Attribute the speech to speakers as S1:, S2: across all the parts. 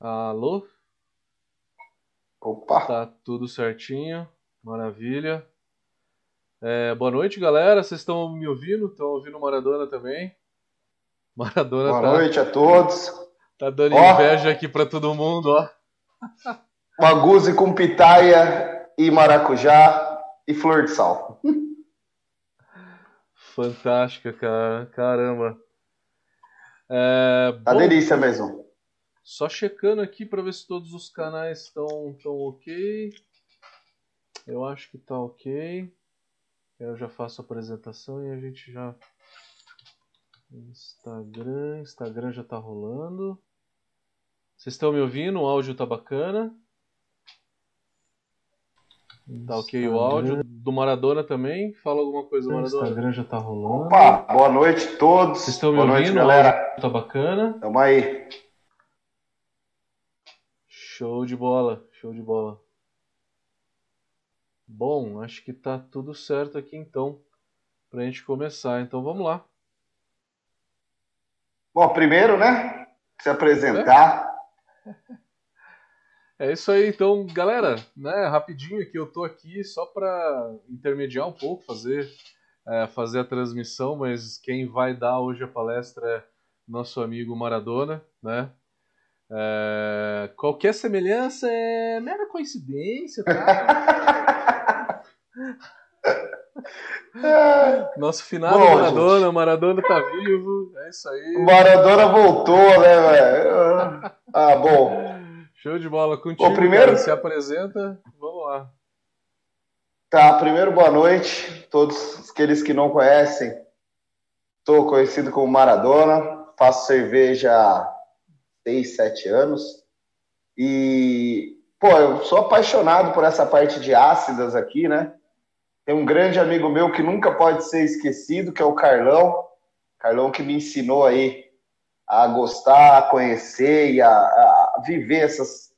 S1: Alô?
S2: Opa!
S1: Tá tudo certinho, maravilha. É, boa noite, galera. Vocês estão me ouvindo? Estão ouvindo Maradona também? Maradona
S2: Boa
S1: tá,
S2: noite a todos.
S1: tá dando
S2: Ó.
S1: inveja aqui pra todo mundo, ó.
S2: Maguzi com pitaia e maracujá e flor de sal.
S1: Fantástica, cara. Caramba. É,
S2: Tá
S1: bom,
S2: delícia mesmo.
S1: Só checando aqui pra ver se todos os canais estão estão ok. Eu acho que tá ok. Eu já faço a apresentação e a gente já. Instagram, Instagram já tá rolando. Vocês estão me ouvindo? O áudio tá bacana. Tá ok o áudio. Do Maradona também. Fala alguma coisa, Maradona. Instagram já tá rolando.
S2: Opa, boa noite a todos.
S1: Vocês estão me
S2: boa noite,
S1: ouvindo? O
S2: galera.
S1: áudio tá bacana.
S2: Tamo aí.
S1: Show de bola, show de bola. Bom, acho que tá tudo certo aqui então, pra gente começar. Então vamos lá.
S2: Bom, primeiro, né? Se apresentar.
S1: É isso aí, então, galera, né, rapidinho aqui, eu tô aqui só para intermediar um pouco, fazer, é, fazer a transmissão, mas quem vai dar hoje a palestra é nosso amigo Maradona, né? É, qualquer semelhança é mera coincidência, tá? Nosso finado
S2: Bom,
S1: Maradona, Maradona tá vivo, é isso aí.
S2: O Maradona voltou, né, velho? Ah, bom.
S1: Show de bola contigo,
S2: Bom, primeiro-
S1: cara, se apresenta, vamos lá.
S2: Tá, primeiro boa noite todos aqueles que não conhecem. Estou conhecido como Maradona, faço cerveja 6, 7 anos. E, pô, eu sou apaixonado por essa parte de ácidas aqui, né? Tem um grande amigo meu que nunca pode ser esquecido, que é o Carlão. Carlão que me ensinou aí a gostar, a conhecer e a, a viver essas,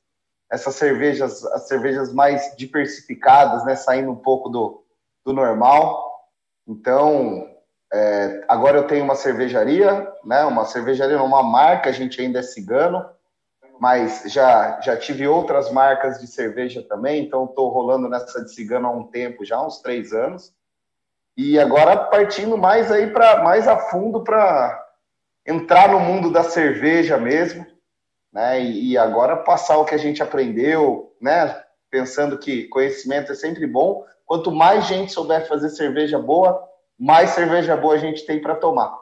S2: essas cervejas, as cervejas mais diversificadas, né? Saindo um pouco do, do normal. Então, é, agora eu tenho uma cervejaria, né? Uma cervejaria, uma marca, a gente ainda é cigano, mas já, já tive outras marcas de cerveja também, então estou rolando nessa de cigano há um tempo já, uns três anos. E agora partindo mais aí para mais a fundo para entrar no mundo da cerveja mesmo, né? E, e agora passar o que a gente aprendeu, né? Pensando que conhecimento é sempre bom. Quanto mais gente souber fazer cerveja boa, mais cerveja boa a gente tem para tomar.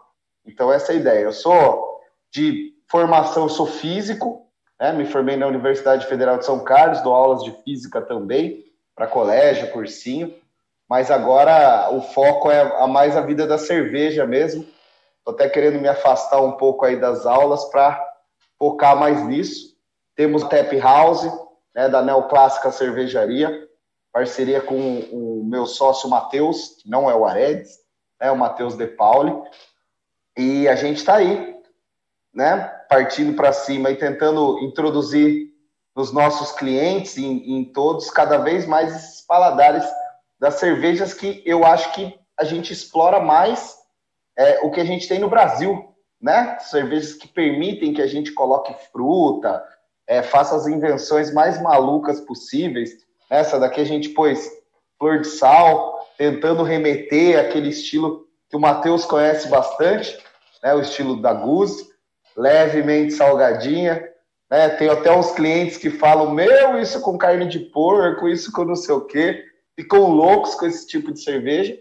S2: Então essa é a ideia. Eu sou de formação, eu sou físico, né? Me formei na Universidade Federal de São Carlos, dou aulas de física também para colégio, cursinho. Mas agora o foco é a mais a vida da cerveja mesmo. Tô até querendo me afastar um pouco aí das aulas para focar mais nisso. Temos Tap House, né, da Neoclássica Cervejaria, parceria com o meu sócio Matheus, que não é o Aredes, é o Matheus De Pauli. E a gente está aí, né, partindo para cima e tentando introduzir nos nossos clientes, em, em todos, cada vez mais esses paladares das cervejas que eu acho que a gente explora mais é, o que a gente tem no Brasil, né? Cervejas que permitem que a gente coloque fruta, é, faça as invenções mais malucas possíveis. Essa daqui a gente pôs flor de sal, tentando remeter aquele estilo que o Matheus conhece bastante, né? O estilo da Goose, levemente salgadinha. Né? Tem até uns clientes que falam: Meu, isso com carne de porco, isso com não sei o quê. Ficam loucos com esse tipo de cerveja.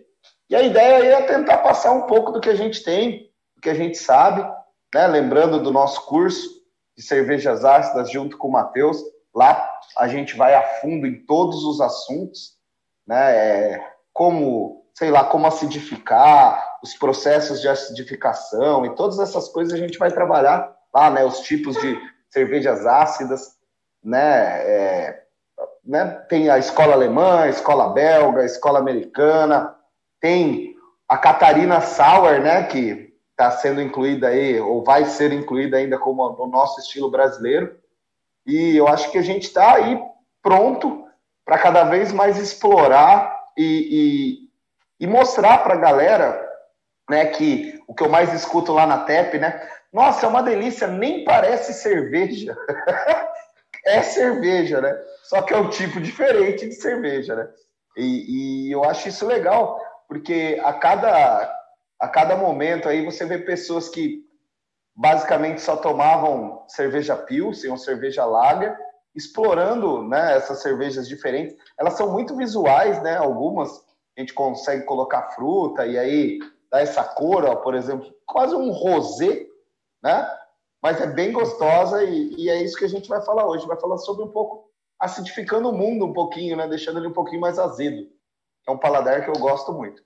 S2: E a ideia é tentar passar um pouco do que a gente tem, do que a gente sabe, né? Lembrando do nosso curso de cervejas ácidas junto com o Matheus. Lá a gente vai a fundo em todos os assuntos, né? É, como, sei lá, como acidificar, os processos de acidificação e todas essas coisas a gente vai trabalhar lá, né? Os tipos de cervejas ácidas, né? É, né? Tem a escola alemã, a escola belga, a escola americana, tem a Catarina Sauer, né? Que está sendo incluída aí, ou vai ser incluída ainda como o nosso estilo brasileiro. E eu acho que a gente está aí pronto para cada vez mais explorar e, e, e mostrar para a galera né, que o que eu mais escuto lá na TEP, né? Nossa, é uma delícia, nem parece cerveja. é cerveja, né? Só que é um tipo diferente de cerveja, né? E, e eu acho isso legal, porque a cada, a cada momento aí você vê pessoas que basicamente só tomavam cerveja Pilsen ou cerveja Lager, explorando né, essas cervejas diferentes. Elas são muito visuais, né? Algumas a gente consegue colocar fruta e aí dá essa cor, ó, por exemplo, quase um rosé, né? Mas é bem gostosa e, e é isso que a gente vai falar hoje. Vai falar sobre um pouco acidificando o mundo um pouquinho, né? Deixando ele um pouquinho mais azedo. É um paladar que eu gosto muito.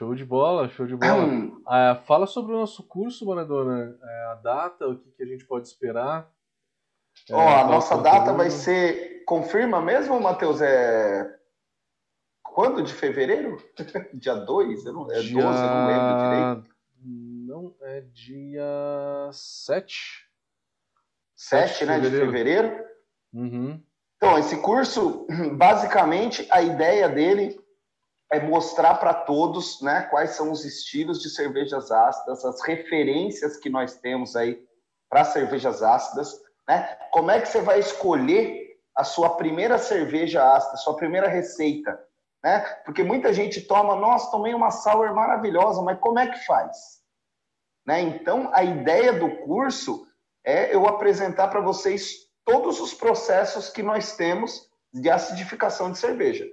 S1: Show de bola, show de bola. ah, fala sobre o nosso curso, Maradona. É, a data, o que, que, a gente pode esperar.
S2: É, Ó, a nossa data vai ser. Confirma mesmo, Matheus? É. Quando? De fevereiro? dia 2? É 12, eu não lembro direito.
S1: Não, é dia 7.
S2: 7, né? De fevereiro.
S1: Uhum.
S2: Então, esse curso, basicamente, a ideia dele é mostrar para todos né, quais são os estilos de cervejas ácidas, as referências que nós temos aí para cervejas ácidas, né? Como é que você vai escolher a sua primeira cerveja ácida, sua primeira receita, né? Porque muita gente toma, nossa, tomei uma sour maravilhosa, mas como é que faz? Né? Então, a ideia do curso é eu apresentar para vocês todos os processos que nós temos de acidificação de cerveja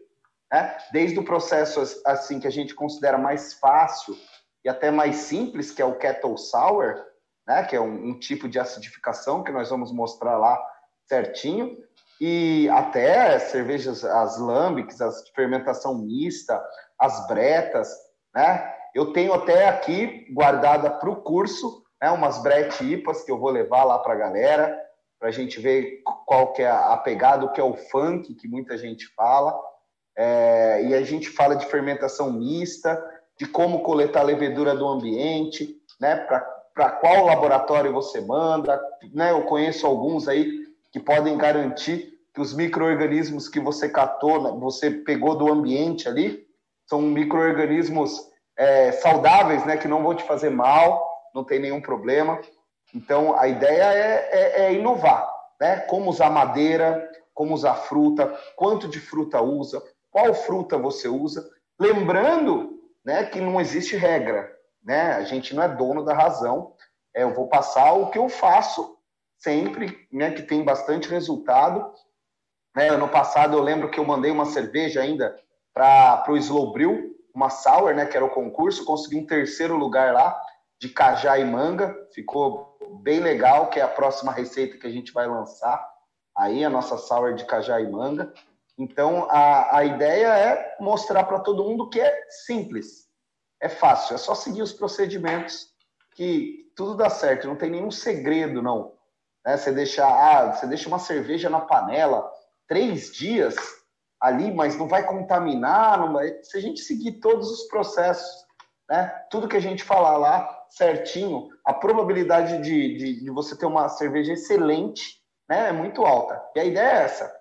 S2: né? Desde o processo assim que a gente considera mais fácil e até mais simples, que é o kettle sour, né? Que é um, um tipo de acidificação que nós vamos mostrar lá certinho, e até cervejas, as lambics, as fermentação mista, as bretas, né? Eu tenho até aqui guardada para o curso, né, umas brete IPAs que eu vou levar lá para a galera, para a gente ver qual que é a pegada, o que é o funk, que muita gente fala. É, e a gente fala de fermentação mista, de como coletar a levedura do ambiente, né? Para qual laboratório você manda. Né? Eu conheço alguns aí que podem garantir que os micro-organismos que você catou, né? você pegou do ambiente ali, são micro-organismos é, saudáveis, né? Que não vão te fazer mal, não tem nenhum problema. Então, a ideia é, é, é inovar, né? Como usar madeira, como usar fruta, quanto de fruta usa, qual fruta você usa. Lembrando né, que não existe regra, né? a gente não é dono da razão. É, eu vou passar o que eu faço sempre, né, que tem bastante resultado. Né, ano passado eu lembro que eu mandei uma cerveja ainda para o Slow uma sour, né, que era o concurso, consegui um terceiro lugar lá, de cajá e manga, ficou bem legal, que é a próxima receita que a gente vai lançar, aí a nossa sour de cajá e manga. Então, a, a ideia é mostrar para todo mundo que é simples, é fácil, é só seguir os procedimentos que tudo dá certo, não tem nenhum segredo, não. Né? Você, deixa, ah, você deixa uma cerveja na panela três dias ali, mas não vai contaminar, não vai... se a gente seguir todos os processos, né? tudo que a gente falar lá certinho, a probabilidade de, de, de você ter uma cerveja excelente né, é muito alta. E a ideia é essa,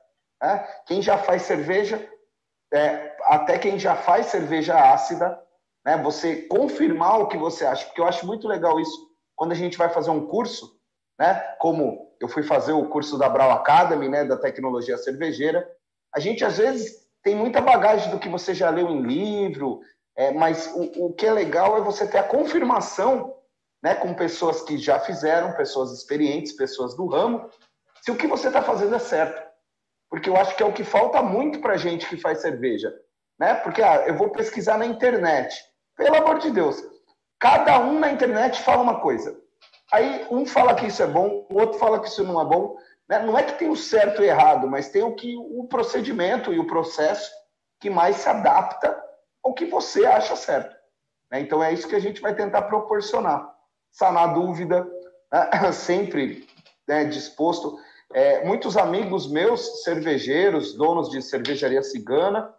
S2: né? Quem já faz cerveja, é, até quem já faz cerveja ácida, né? você confirmar o que você acha, porque eu acho muito legal isso quando a gente vai fazer um curso, né? como eu fui fazer o curso da Brau Academy, né? da tecnologia cervejeira, a gente às vezes tem muita bagagem do que você já leu em livro, é, mas o, o que é legal é você ter a confirmação né, com pessoas que já fizeram, pessoas experientes, pessoas do ramo, se o que você está fazendo é certo porque eu acho que é o que falta muito para gente que faz cerveja, né? Porque ah, eu vou pesquisar na internet, pelo amor de Deus, cada um na internet fala uma coisa. Aí um fala que isso é bom, o outro fala que isso não é bom. Né? Não é que tem o certo e errado, mas tem o que o procedimento e o processo que mais se adapta ao que você acha certo. Né? Então é isso que a gente vai tentar proporcionar, sanar dúvida, né? sempre né, disposto. É, muitos amigos meus, cervejeiros, donos de cervejaria cigana,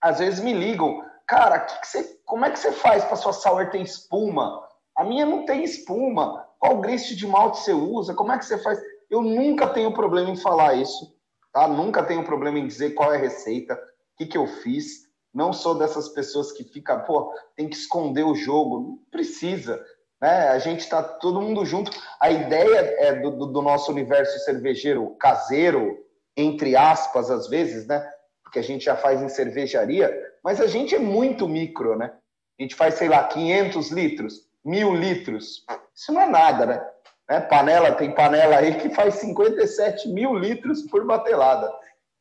S2: às vezes me ligam, cara, que que você, como é que você faz para sua sour ter espuma? A minha não tem espuma. Qual grist de malte você usa? Como é que você faz? Eu nunca tenho problema em falar isso, tá? Nunca tenho problema em dizer qual é a receita, o que, que eu fiz. Não sou dessas pessoas que fica, pô, tem que esconder o jogo. Não precisa. Né? A gente está todo mundo junto. A ideia é do, do, nosso universo cervejeiro caseiro, entre aspas, às vezes, né? Porque a gente já faz em cervejaria, mas a gente é muito micro, né? A gente faz, sei lá, 500 litros, mil litros. Isso não é nada, né? né? Panela, tem panela aí que faz 57 mil litros por batelada.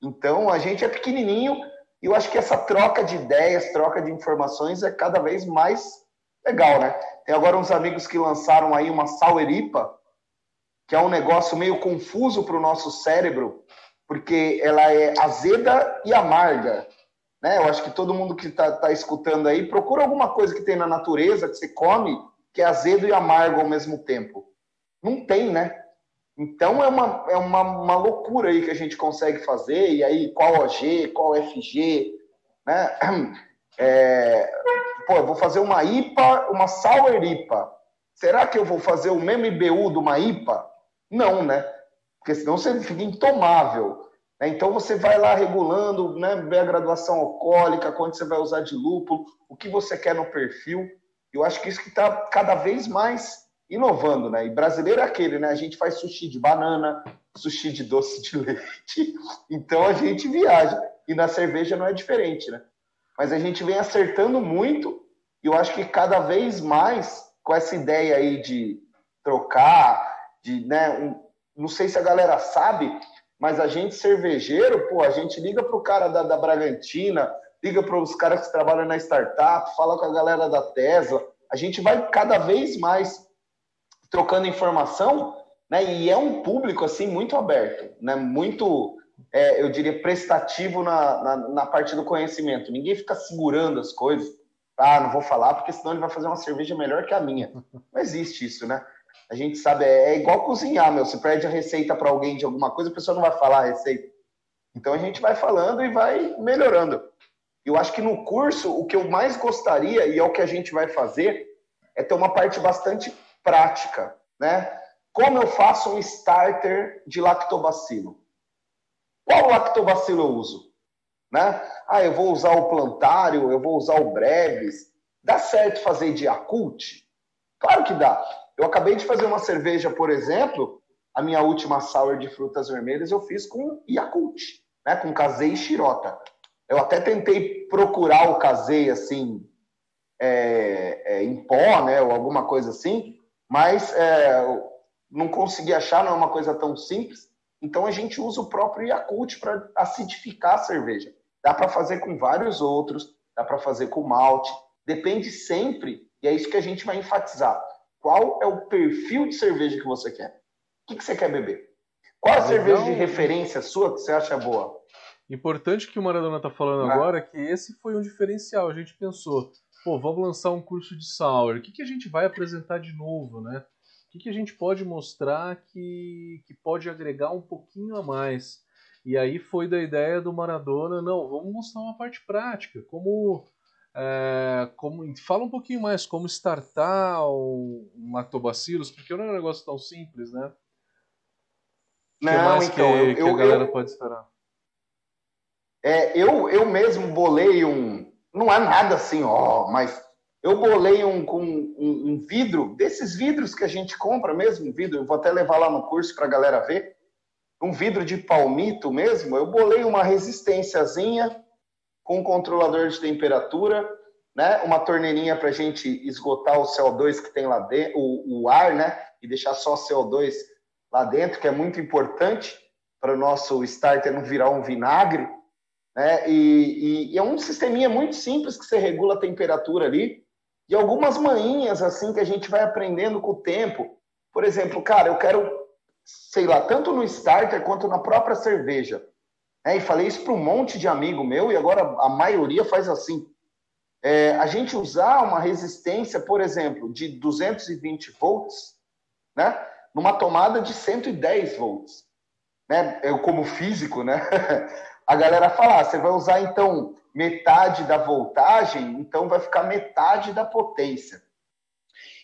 S2: Então, a gente é pequenininho e eu acho que essa troca de ideias, troca de informações é cada vez mais legal, né? Tem agora uns amigos que lançaram aí uma Saueripa, que é um negócio meio confuso para o nosso cérebro, porque ela é azeda e amarga. Né? Eu acho que todo mundo que está tá escutando aí, procura alguma coisa que tem na natureza, que você come, que é azedo e amargo ao mesmo tempo. Não tem, né? Então é uma, é uma, uma loucura aí que a gente consegue fazer, e aí qual OG, qual FG, né? É, pô, eu vou fazer uma IPA, uma Sour IPA. Será que eu vou fazer o mesmo IBU de uma IPA? Não, né? Porque senão você fica intomável. Né? Então você vai lá regulando, né? A graduação alcoólica, quanto você vai usar de lúpulo, o que você quer no perfil. Eu acho que isso que está cada vez mais inovando, né? E brasileiro é aquele, né? A gente faz sushi de banana, sushi de doce de leite, então a gente viaja. E na cerveja não é diferente, né? Mas a gente vem acertando muito e eu acho que cada vez mais com essa ideia aí de trocar, de, né, um, não sei se a galera sabe, mas a gente cervejeiro, pô, a gente liga pro cara da, da Bragantina, liga para os caras que trabalham na startup, fala com a galera da Tesla, a gente vai cada vez mais trocando informação, né? E é um público assim muito aberto, né? Muito é, eu diria, prestativo na, na, na, parte do conhecimento. Ninguém fica segurando as coisas. Ah, não vou falar, porque senão ele vai fazer uma cerveja melhor que a minha. Não existe isso, né? A gente sabe, é, é igual cozinhar, meu. Você pede a receita para alguém de alguma coisa, a pessoa não vai falar a receita. Então a gente vai falando e vai melhorando. Eu acho que no curso, o que eu mais gostaria, e é o que a gente vai fazer, é ter uma parte bastante prática, né? Como eu faço um starter de lactobacilo? Qual lactobacilo eu uso? Né? Ah, eu vou usar o plantário, eu vou usar o breves. Dá certo fazer de Yakult? Claro que dá. Eu acabei de fazer uma cerveja, por exemplo, a minha última sour de frutas vermelhas eu fiz com Yakult, né? com casei e xirota. Eu até tentei procurar o casei assim, é, é, em pó, né, ou alguma coisa assim, mas é, não consegui achar, não é uma coisa tão simples. Então a gente usa o próprio Yakult para acidificar a cerveja. Dá para fazer com vários outros, dá para fazer com malte. Depende sempre, e é isso que a gente vai enfatizar. Qual é o perfil de cerveja que você quer? O que, que você quer beber? Qual a cerveja de referência sua que você acha boa?
S1: Importante que o Maradona está falando ah. agora é que esse foi um diferencial. A gente pensou, pô, vamos lançar um curso de sour. O que, que a gente vai apresentar de novo, né? Que, que a gente pode mostrar que, que pode agregar um pouquinho a mais. E aí foi da ideia do Maradona, não, vamos mostrar uma parte prática, como, é, como fala um pouquinho mais como startar um, lactobacilos, porque não é um negócio tão simples, né?
S2: Não, que mais então, que,
S1: eu, que a galera eu, pode esperar?
S2: É, eu, eu mesmo bolei um, não é nada assim, ó, mas eu bolei um um, um, vidro, desses vidros que a gente compra mesmo, vidro, eu vou até levar lá no curso para a galera ver, um vidro de palmito mesmo, eu bolei uma resistênciazinha com um controlador de temperatura, né, uma torneirinha para a gente esgotar o CO2 que tem lá dentro, o, o ar, né, e deixar só CO2 lá dentro, que é muito importante para o nosso starter não virar um vinagre, né, e, e, e é um sisteminha muito simples que você regula a temperatura ali, e algumas manhinhas assim que a gente vai aprendendo com o tempo. Por exemplo, cara, eu quero, sei lá, tanto no starter quanto na própria cerveja. É, e falei isso para um monte de amigo meu, e agora a maioria faz assim. É, a gente usar uma resistência, por exemplo, de 220 volts, né, numa tomada de 110 volts. Né? Eu, como físico, né, a galera fala, ah, você vai usar então metade da voltagem, então vai ficar metade da potência.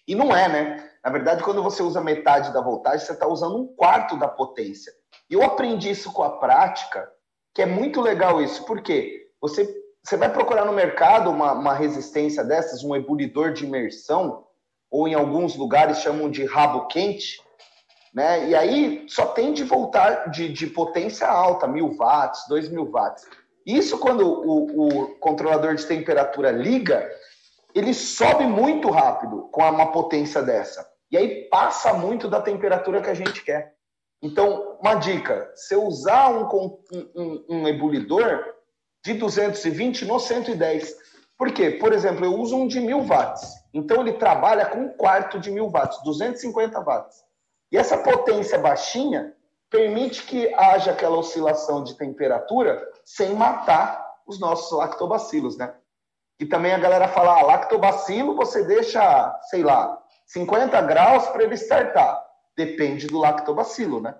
S2: E não é, né? Na verdade, quando você usa metade da voltagem, você está usando um quarto da potência. E eu aprendi isso com a prática, que é muito legal isso, porque você, você vai procurar no mercado uma, uma resistência dessas, um ebulidor de imersão, ou em alguns lugares chamam de rabo quente, né? E aí só tem de voltar de, de potência alta, mil watts, dois mil watts. Isso quando o, o controlador de temperatura liga, ele sobe muito rápido com uma potência dessa. E aí passa muito da temperatura que a gente quer. Então, uma dica: se usar um, um, um ebulidor de 220 no 110, por quê? Por exemplo, eu uso um de 1000 watts. Então, ele trabalha com um quarto de 1000 watts, 250 watts. E essa potência baixinha permite que haja aquela oscilação de temperatura sem matar os nossos lactobacilos, né? E também a galera fala, ah, lactobacilo você deixa, sei lá, 50 graus para ele startar. Depende do lactobacilo, né?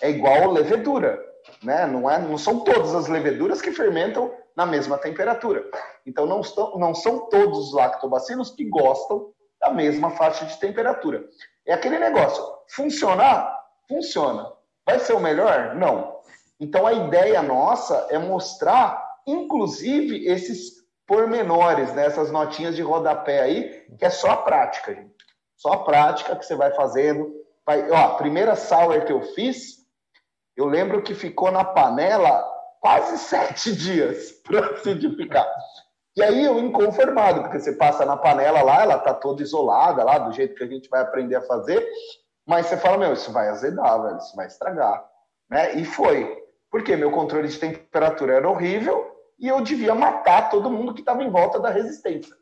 S2: É igual levedura, né? Não, é, não são todas as leveduras que fermentam na mesma temperatura. Então não, estão, não são todos os lactobacilos que gostam da mesma faixa de temperatura. É aquele negócio, funcionar? Funciona. Vai ser o melhor? Não. Então a ideia nossa é mostrar, inclusive, esses pormenores, né? essas notinhas de rodapé aí, que é só a prática, gente. Só a prática que você vai fazendo. Vai... Ó, a primeira sour que eu fiz, eu lembro que ficou na panela quase sete dias para acidificar. E aí eu inconformado, porque você passa na panela lá, ela tá toda isolada lá, do jeito que a gente vai aprender a fazer, mas você fala, meu, isso vai azedar, velho, isso vai estragar. Né? E foi. Porque meu controle de temperatura era horrível e eu devia matar todo mundo que estava em volta da resistência.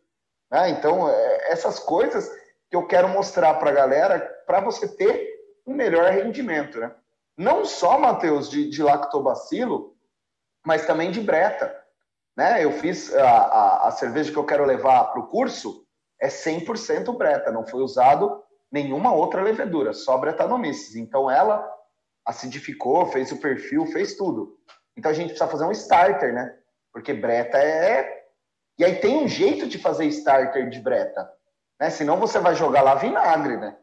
S2: Né? Então, é, essas coisas que eu quero mostrar para a galera para você ter um melhor rendimento. Né? Não só, Matheus, de, de lactobacilo, mas também de breta. Né? Eu fiz a, a, a cerveja que eu quero levar para o curso é 100% breta, não foi usado nenhuma outra levedura, só Brettanomyces. Então ela acidificou, fez o perfil, fez tudo. Então a gente precisa fazer um starter, né? Porque Breta é. E aí tem um jeito de fazer starter de Breta. Né? Senão você vai jogar lá vinagre, né?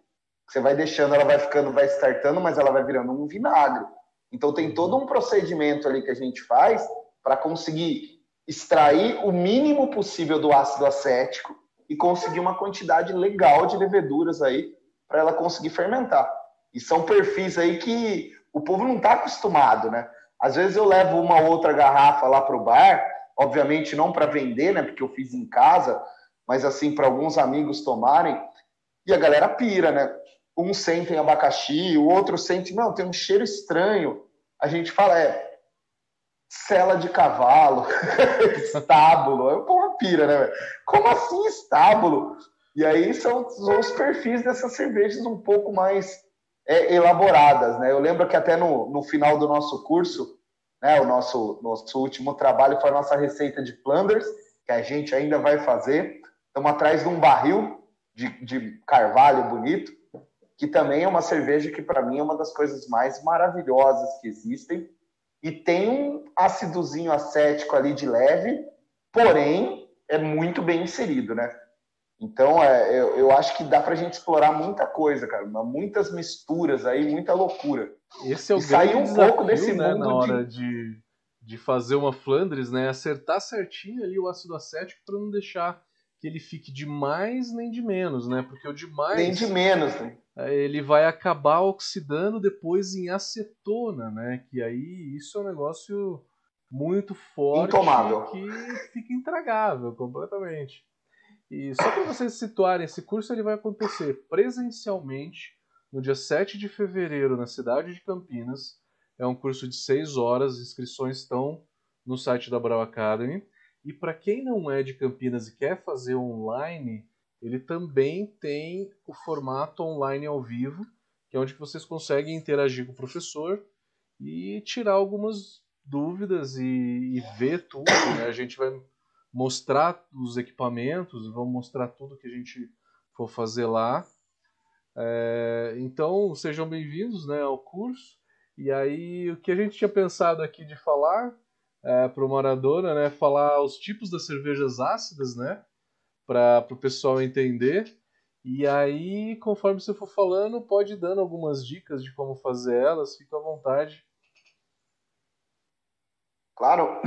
S2: Você vai deixando, ela vai ficando, vai startando, mas ela vai virando um vinagre. Então tem todo um procedimento ali que a gente faz para conseguir extrair o mínimo possível do ácido acético e conseguir uma quantidade legal de leveduras aí para ela conseguir fermentar. E são perfis aí que o povo não está acostumado, né? Às vezes eu levo uma outra garrafa lá para o bar, obviamente não para vender, né? Porque eu fiz em casa, mas assim para alguns amigos tomarem. E a galera pira, né? Um sente abacaxi, o outro sente, não, tem um cheiro estranho. A gente fala, é cela de cavalo, estábulo. É uma pira, né? Como assim estábulo? E aí são os perfis dessas cervejas um pouco mais é, elaboradas, né? Eu lembro que até no, no final do nosso curso, né, o nosso, nosso último trabalho foi a nossa receita de Flanders, que a gente ainda vai fazer. Estamos atrás de um barril de, de carvalho bonito, que também é uma cerveja que para mim é uma das coisas mais maravilhosas que existem. E tem um ácidozinho acético ali de leve, porém é muito bem inserido, né? Então, é, eu, eu acho que dá para a gente explorar muita coisa, cara. Muitas misturas aí, muita loucura.
S1: Esse é o e grande um desafio, pouco desse né, mundo na hora de... de... De, fazer uma Flandres, né? Acertar certinho ali o ácido acético para não deixar que ele fique de mais nem de menos, né? Porque o de mais.
S2: Nem de menos, né?
S1: É, ele vai acabar oxidando depois em acetona, né? Que aí isso é um negócio muito forte
S2: Intomável.
S1: que fica intragável completamente. E só para vocês situarem, esse curso ele vai acontecer presencialmente no dia 7 de fevereiro na cidade de Campinas. É um curso de 6 horas, inscrições estão no site da Brau Academy. E para quem não é de Campinas e quer fazer online, ele também tem o formato online ao vivo, que é onde vocês conseguem interagir com o professor e tirar algumas dúvidas e, e ver tudo. Né? A gente vai mostrar os equipamentos, vamos mostrar tudo que a gente for fazer lá. É, então, sejam bem-vindos né, ao curso. E aí, o que a gente tinha pensado aqui de falar é, para o Maradona, né, falar os tipos das cervejas ácidas, né, para o pessoal entender. E aí, conforme você for falando, pode ir dando algumas dicas de como fazer elas, fica à vontade.
S2: Claro.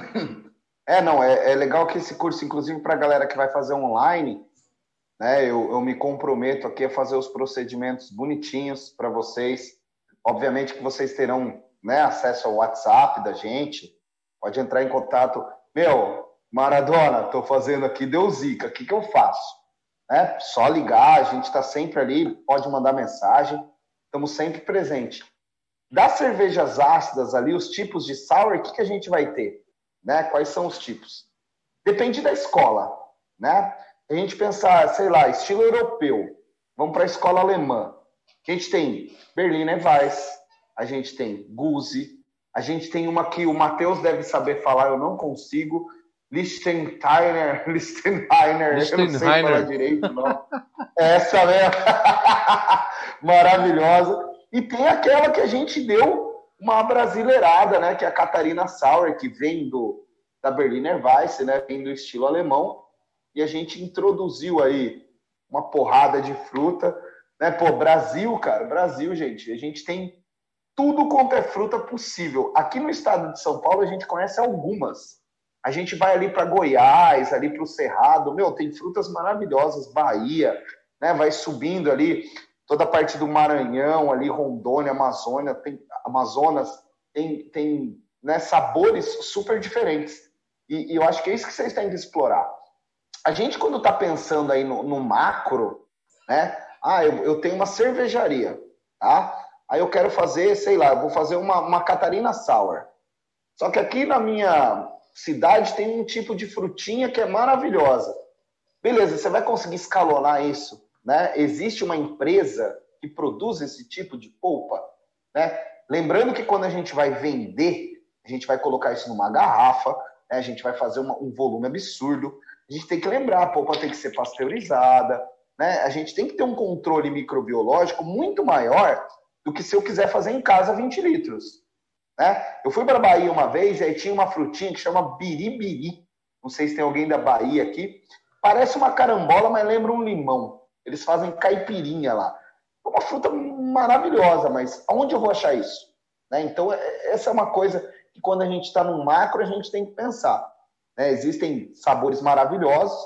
S2: É, não, é, é legal que esse curso, inclusive para a galera que vai fazer online, né? Eu, eu me comprometo aqui a fazer os procedimentos bonitinhos para vocês. Obviamente que vocês terão né, acesso ao WhatsApp da gente, pode entrar em contato. Meu, Maradona, estou fazendo aqui, deu zica, o que, que eu faço? Né? Só ligar, a gente está sempre ali, pode mandar mensagem, estamos sempre presentes. Das cervejas ácidas ali, os tipos de sour, o que, que a gente vai ter? Né? Quais são os tipos? Depende da escola, né? A gente pensar, sei lá, estilo europeu, vamos para a escola alemã. A gente tem Berliner Weiss, a gente tem Guzi, a gente tem uma que o Matheus deve saber falar, eu não consigo, Lichtensteiner, Lichtensteiner, eu não sei falar direito, não. Essa mesmo, maravilhosa. E tem aquela que a gente deu uma brasileirada, né, que é a Catarina Sauer, que vem do, da Berliner Weiss, né, vem do estilo alemão, e a gente introduziu aí uma porrada de fruta, né, pô, Brasil, cara, Brasil, gente, a gente tem tudo quanto é fruta possível. Aqui no estado de São Paulo a gente conhece algumas. A gente vai ali para Goiás, ali para o Cerrado, meu, tem frutas maravilhosas, Bahia, né? Vai subindo ali toda a parte do Maranhão, ali Rondônia, Amazônia, tem Amazonas, tem, tem né, sabores super diferentes. E, e, eu acho que é isso que vocês têm que explorar. A gente, quando está pensando aí no, no, macro, né? Ah, eu, eu tenho uma cervejaria, tá? Aí eu quero fazer, sei lá, vou fazer uma, uma Catarina Sour. Só que aqui na minha cidade tem um tipo de frutinha que é maravilhosa. Beleza, você vai conseguir escalonar isso, né? Existe uma empresa que produz esse tipo de polpa, né? Lembrando que quando a gente vai vender, a gente vai colocar isso numa garrafa, né? a gente vai fazer uma, um volume absurdo. A gente tem que lembrar, a polpa tem que ser pasteurizada, né? A gente tem que ter um controle microbiológico muito maior do que se eu quiser fazer em casa 20 litros. Né? Eu fui para a Bahia uma vez e aí tinha uma frutinha que chama biribiri. Não sei se tem alguém da Bahia aqui. Parece uma carambola, mas lembra um limão. Eles fazem caipirinha lá. É uma fruta maravilhosa, mas aonde eu vou achar isso? Né? Então, é, essa é uma coisa que quando a gente está no macro, a gente tem que pensar. Né? Existem sabores maravilhosos,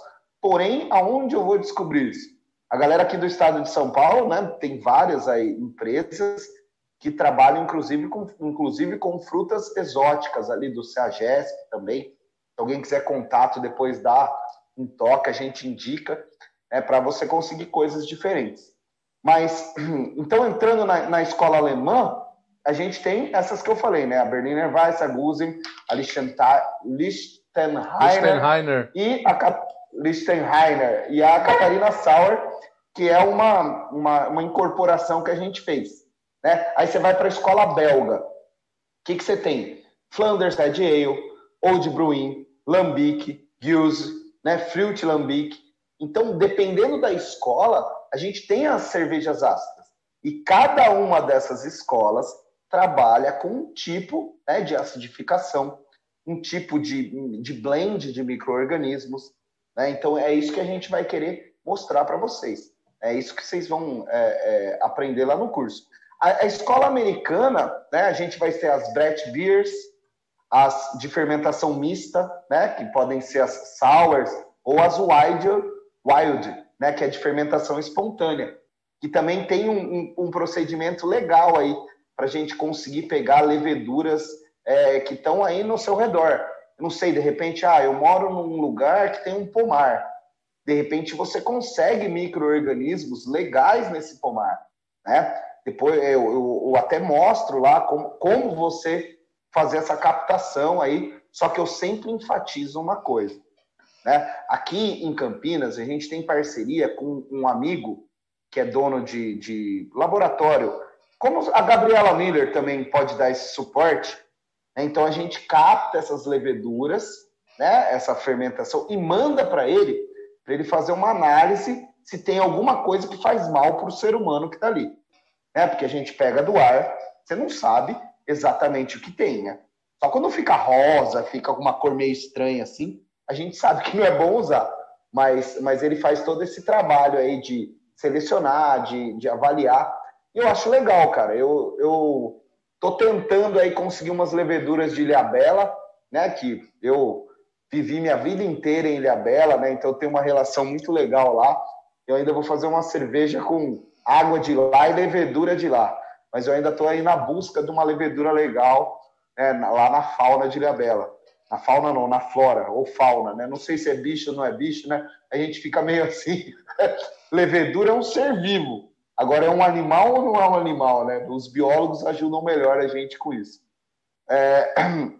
S2: porém, aonde eu vou descobrir isso? A galera aqui do estado de São Paulo, né, tem várias aí empresas que trabalham inclusive com, inclusive com frutas exóticas ali do CEAGESP também. Se alguém quiser contato, depois dá um toque, a gente indica, é, para você conseguir coisas diferentes. Mas, então, entrando na, na, escola alemã, a gente tem essas que eu falei, né? A Berliner Weiss, a Gusen, a Lichtenheiner, e a Lichtenheiner e a Catarina Sauer, que é uma, uma, uma incorporação que a gente fez. Né? Aí você vai para a escola belga. O que, que você tem? Flanders Red Ale, Old Bruin, Lambic, Gilles, né? Fruit Lambic. Então, dependendo da escola, a gente tem as cervejas ácidas. E cada uma dessas escolas trabalha com um tipo né, de acidificação, um tipo de, de blend de micro-organismos. Né? Então, é isso que a gente vai querer mostrar para vocês. É isso que vocês vão é, é, aprender lá no curso. A, a, escola americana, né, a gente vai ter as Brett Beers, as de fermentação mista, né, que podem ser as sours, ou as wild, wild né, que é de fermentação espontânea, que também tem um, um, um procedimento legal aí para a gente conseguir pegar leveduras é, que estão aí no seu redor. Não sei, de repente, ah, eu moro num lugar que tem um pomar de repente você consegue micro-organismos legais nesse pomar, né? Depois eu, eu, eu, até mostro lá como, como você fazer essa captação aí, só que eu sempre enfatizo uma coisa, né? Aqui em Campinas a gente tem parceria com um amigo que é dono de, de laboratório, como a Gabriela Miller também pode dar esse suporte, né? então a gente capta essas leveduras, né? Essa fermentação e manda para ele para ele fazer uma análise se tem alguma coisa que faz mal para o ser humano que está ali. É, porque a gente pega do ar, você não sabe exatamente o que tem, né? Só quando fica rosa, fica alguma cor meio estranha assim, a gente sabe que não é bom usar. Mas, mas ele faz todo esse trabalho aí de selecionar, de, de avaliar. E eu acho legal, cara. Eu, eu tô tentando aí conseguir umas leveduras de Ilhabela, né? Que eu vivi minha vida inteira em Ilhabela, né? Então eu tenho uma relação muito legal lá. Eu ainda vou fazer uma cerveja com água de lá e levedura de lá. Mas eu ainda estou aí na busca de uma levedura legal né, lá na fauna de Ilhabela. Na fauna não, na flora, ou fauna, né? Não sei se é bicho ou não é bicho, né? A gente fica meio assim. levedura é um ser vivo. Agora, é um animal ou não é um animal, né? Os biólogos ajudam melhor a gente com isso. É...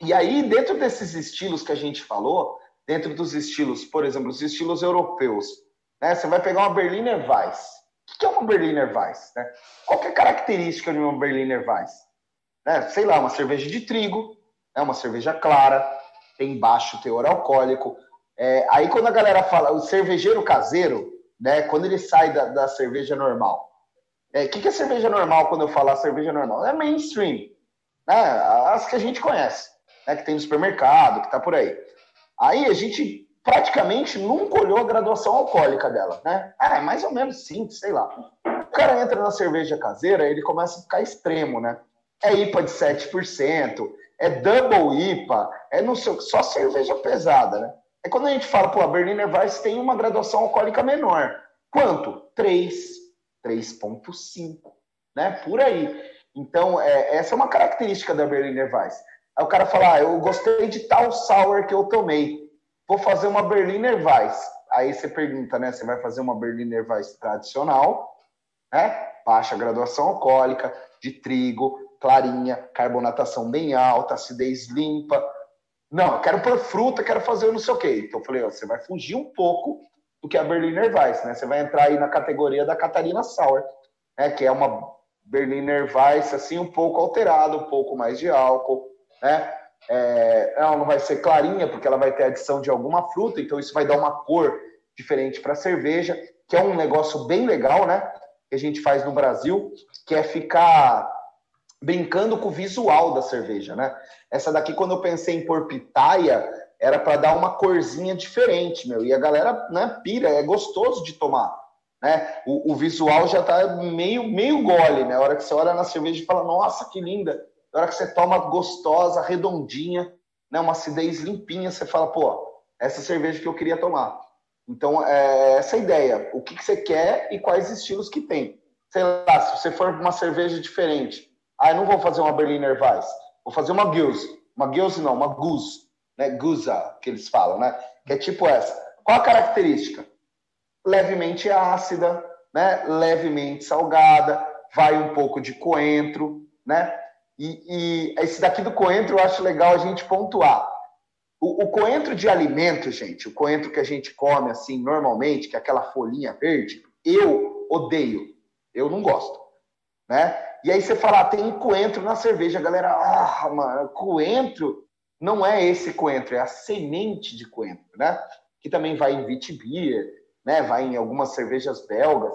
S2: E aí, dentro desses estilos que a gente falou, dentro dos estilos, por exemplo, os estilos europeus, né? Você vai pegar uma Berliner Weiss. O que é uma Berliner Weiss? Né? Qual é a característica de uma Berliner Weiss? Né? Sei lá, uma cerveja de trigo, é uma cerveja clara, tem baixo teor alcoólico. É, aí quando a galera fala, o cervejeiro caseiro, né? Quando ele sai da, da cerveja normal. O é, que, que é cerveja normal quando eu falar cerveja normal? É mainstream, né? As que a gente conhece, né? Que tem no supermercado, que tá por aí. Aí a gente praticamente nunca olhou a graduação alcoólica dela, né? Ah, é mais ou menos sim, sei lá. O cara entra na cerveja caseira, ele começa a ficar extremo, né? É IPA de 7%, é double IPA, é não sei, só cerveja pesada, né? É quando a gente fala, pô, a Berliner Weiss tem uma graduação alcoólica menor. Quanto? 3, 3.5, né? Por aí. Então, é, essa é uma característica da Berliner Weiss. Aí o cara fala, ah, eu gostei de tal sour que eu tomei vou fazer uma Berliner Weiss. Aí você pergunta, né? Você vai fazer uma Berliner Weiss tradicional, né? Baixa graduação alcoólica, de trigo, clarinha, carbonatação bem alta, acidez limpa. Não, eu quero pôr fruta, quero fazer não sei o quê. Então eu falei, ó, você vai fugir um pouco do que a Berliner Weiss, né? Você vai entrar aí na categoria da Catarina Sauer, né? Que é uma Berliner Weiss assim um pouco alterada, um pouco mais de álcool, né? É, ela não vai ser clarinha, porque ela vai ter adição de alguma fruta, então isso vai dar uma cor diferente para a cerveja, que é um negócio bem legal, né? Que a gente faz no Brasil, que é ficar brincando com o visual da cerveja, né? Essa daqui, quando eu pensei em pôr pitaia, era para dar uma corzinha diferente, meu. E a galera, né, pira, é gostoso de tomar, né? O, o visual já tá meio, meio gole, né? A hora que você olha na cerveja e fala, nossa, que linda na hora que você toma gostosa, redondinha, né, uma acidez limpinha, você fala, pô, essa cerveja que eu queria tomar. Então, é essa a ideia. O que, que você quer e quais estilos que tem. Sei lá, se você for uma cerveja diferente, ah, eu não vou fazer uma Berliner Weiss, vou fazer uma Gills. Uma Gills não, uma Goose, né? Guza, que eles falam, né? Que é tipo essa. Qual a característica? Levemente ácida, né? Levemente salgada, vai um pouco de coentro, né? E, e, esse daqui do coentro eu acho legal a gente pontuar. O, o, coentro de alimento, gente, o coentro que a gente come assim normalmente, que é aquela folhinha verde, eu odeio. Eu não gosto. Né? E aí você fala, ah, tem coentro na cerveja, galera, ah, mano, coentro não é esse coentro, é a semente de coentro, né? Que também vai em Vitibir, né? Vai em algumas cervejas belgas.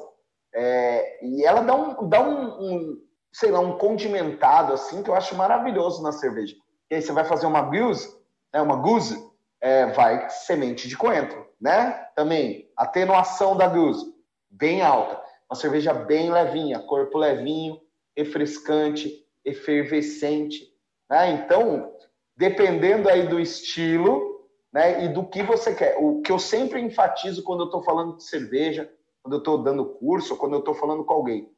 S2: É, e ela dá um, dá um, um sei lá, um condimentado assim, que eu acho maravilhoso na cerveja. E aí você vai fazer uma goose, né, uma goose, é, vai semente de coentro, né? Também, atenuação da goose, bem alta. Uma cerveja bem levinha, corpo levinho, refrescante, efervescente. Né? Então, dependendo aí do estilo né, e do que você quer. O que eu sempre enfatizo quando eu estou falando de cerveja, quando eu estou dando curso, quando eu estou falando com alguém.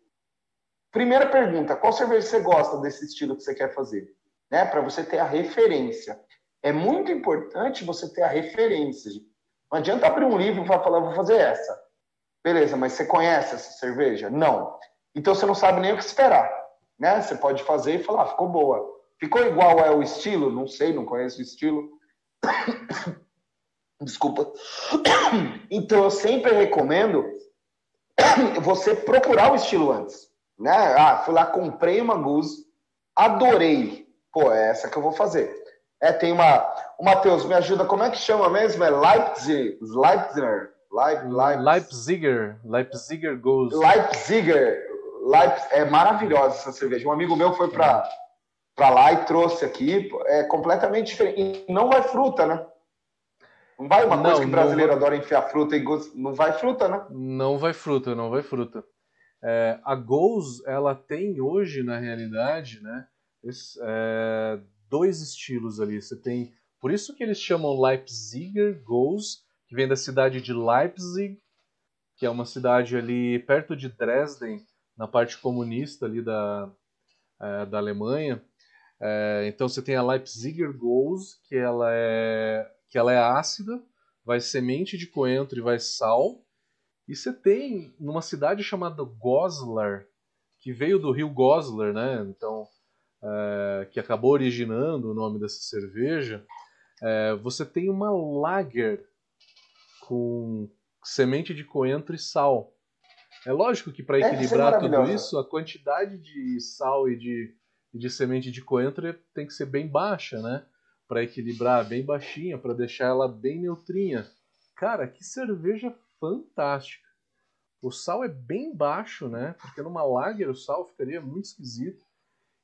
S2: Primeira pergunta: qual cerveja você gosta desse estilo que você quer fazer? Né? Para você ter a referência. É muito importante você ter a referência. Não adianta abrir um livro e falar, vou fazer essa. Beleza, mas você conhece essa cerveja? Não. Então você não sabe nem o que esperar. Né? Você pode fazer e falar, ah, ficou boa. Ficou igual é o estilo? Não sei, não conheço o estilo. Desculpa. Então eu sempre recomendo você procurar o estilo antes. Né? Ah, fui lá, comprei uma Goose, adorei. Pô, é essa que eu vou fazer. É, tem uma. O Matheus, me ajuda, como é que chama mesmo? É Leipzig. Leipziger. Leip, Leip...
S1: Leipziger. Leipziger Goose.
S2: Leipziger. Leip... É maravilhosa essa cerveja. Um amigo meu foi para para lá e trouxe aqui. É completamente diferente. E não vai fruta, né? Não vai uma não, coisa que o brasileiro não... adora enfiar fruta e gosto. Não vai fruta, né?
S1: Não vai fruta, não vai fruta. É, a Goals, ela tem hoje, na realidade, né, esse, é, dois estilos ali. Você tem, por isso que eles chamam Leipziger Goals, que vem da cidade de Leipzig, que é uma cidade ali perto de Dresden, na parte comunista ali da, é, da Alemanha. É, então você tem a Leipziger Gose, que ela é que ela é ácida, vai semente de coentro e vai sal. E você tem numa cidade chamada Goslar, que veio do rio Goslar, né? Então, é, que acabou originando o nome dessa cerveja. É, você tem uma lager com semente de coentro e sal. É lógico que para equilibrar tudo isso, a quantidade de sal e de, de semente de coentro tem que ser bem baixa, né? Para equilibrar bem baixinha, para deixar ela bem neutrinha. Cara, que cerveja fantástica. O sal é bem baixo, né? Porque numa lager o sal ficaria muito esquisito.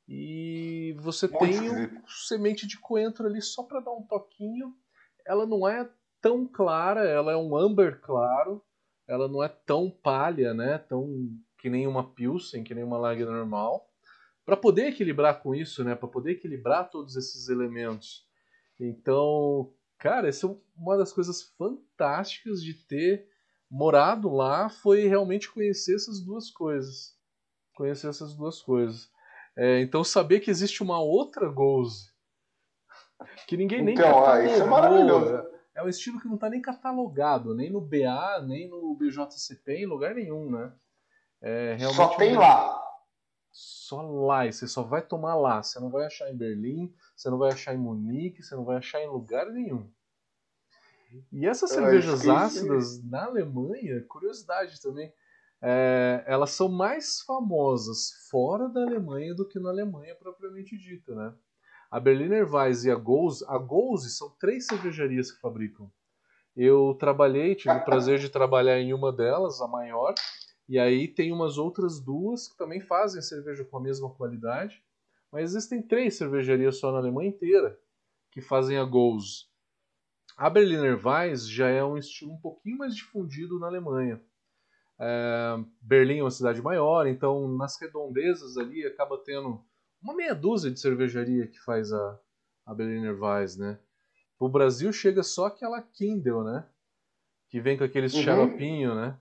S1: E você muito tem o semente de coentro ali só para dar um toquinho. Ela não é tão clara, ela é um amber claro ela não é tão palha, né? Tão que nem uma pilsen, que nem uma lager normal. Para poder equilibrar com isso, né? Para poder equilibrar todos esses elementos. Então, cara, essa é uma das coisas fantásticas de ter morado lá foi realmente conhecer essas duas coisas. Conhecer essas duas coisas. É, então saber que existe uma outra Goze que ninguém nem
S2: então, ah, isso é maravilhoso.
S1: É um estilo que não está nem catalogado, nem no BA, nem no BJCP, em lugar nenhum, né?
S2: É só tem um... lá.
S1: Só lá, e você só vai tomar lá. Você não vai achar em Berlim, você não vai achar em Munique, você não vai achar em lugar nenhum. E essas cervejas ácidas na Alemanha, curiosidade também, é, elas são mais famosas fora da Alemanha do que na Alemanha propriamente dita, né? A Berliner Weiss e a Gose, a Gose são três cervejarias que fabricam. Eu trabalhei, tive o prazer de trabalhar em uma delas, a maior, e aí tem umas outras duas que também fazem cerveja com a mesma qualidade, mas existem três cervejarias só na Alemanha inteira que fazem a Gose. A Berliner Weiss já é um estilo um pouquinho mais difundido na Alemanha. É, Berlim é uma cidade maior, então nas redondezas ali acaba tendo uma meia dúzia de cervejaria que faz a, a Berliner Weiss, né? O Brasil chega só aquela Kindle, né? Que vem com aqueles uhum. xaropinho, né?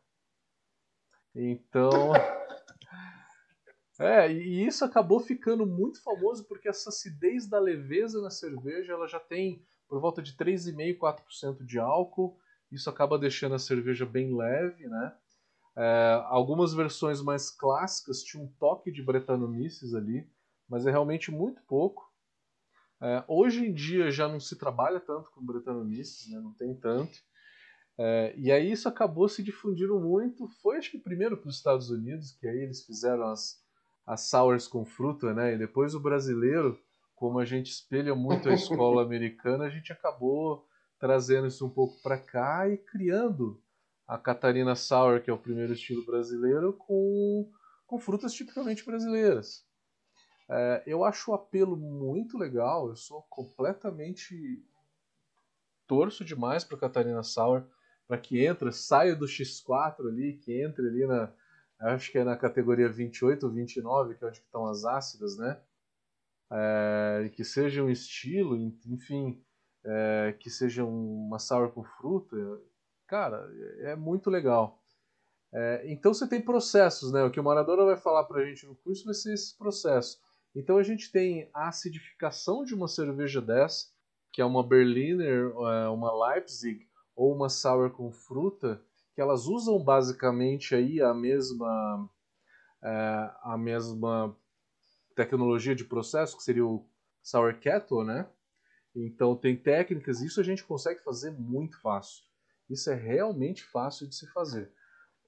S1: Então. É, e isso acabou ficando muito famoso porque essa acidez da leveza na cerveja ela já tem por volta de 3,5%, 4% de álcool. Isso acaba deixando a cerveja bem leve, né? É, algumas versões mais clássicas tinham um toque de Brettanomyces ali, mas é realmente muito pouco. É, hoje em dia já não se trabalha tanto com Brettanomyces, né? não tem tanto. É, e aí isso acabou se difundindo muito. Foi acho que primeiro para os Estados Unidos, que aí eles fizeram as, as sours com fruta, né? E depois o brasileiro, como a gente espelha muito a escola americana, a gente acabou trazendo isso um pouco para cá e criando a Catarina Sour, que é o primeiro estilo brasileiro, com, com frutas tipicamente brasileiras. É, eu acho o apelo muito legal, eu sou completamente torço demais para Catarina Sauer, para que entre, saia do X4 ali, que entre ali na, acho que é na categoria 28 ou 29, que é onde estão as ácidas, né? É, que seja um estilo, enfim, é, que seja uma sour com fruta, cara, é muito legal. É, então você tem processos, né? O que o Maradona vai falar para a gente no curso vai ser esse processo. Então a gente tem a acidificação de uma cerveja dessa, que é uma Berliner, é, uma Leipzig ou uma sour com fruta, que elas usam basicamente aí a mesma é, a mesma tecnologia de processo, que seria o sour kettle, né? Então tem técnicas, isso a gente consegue fazer muito fácil. Isso é realmente fácil de se fazer.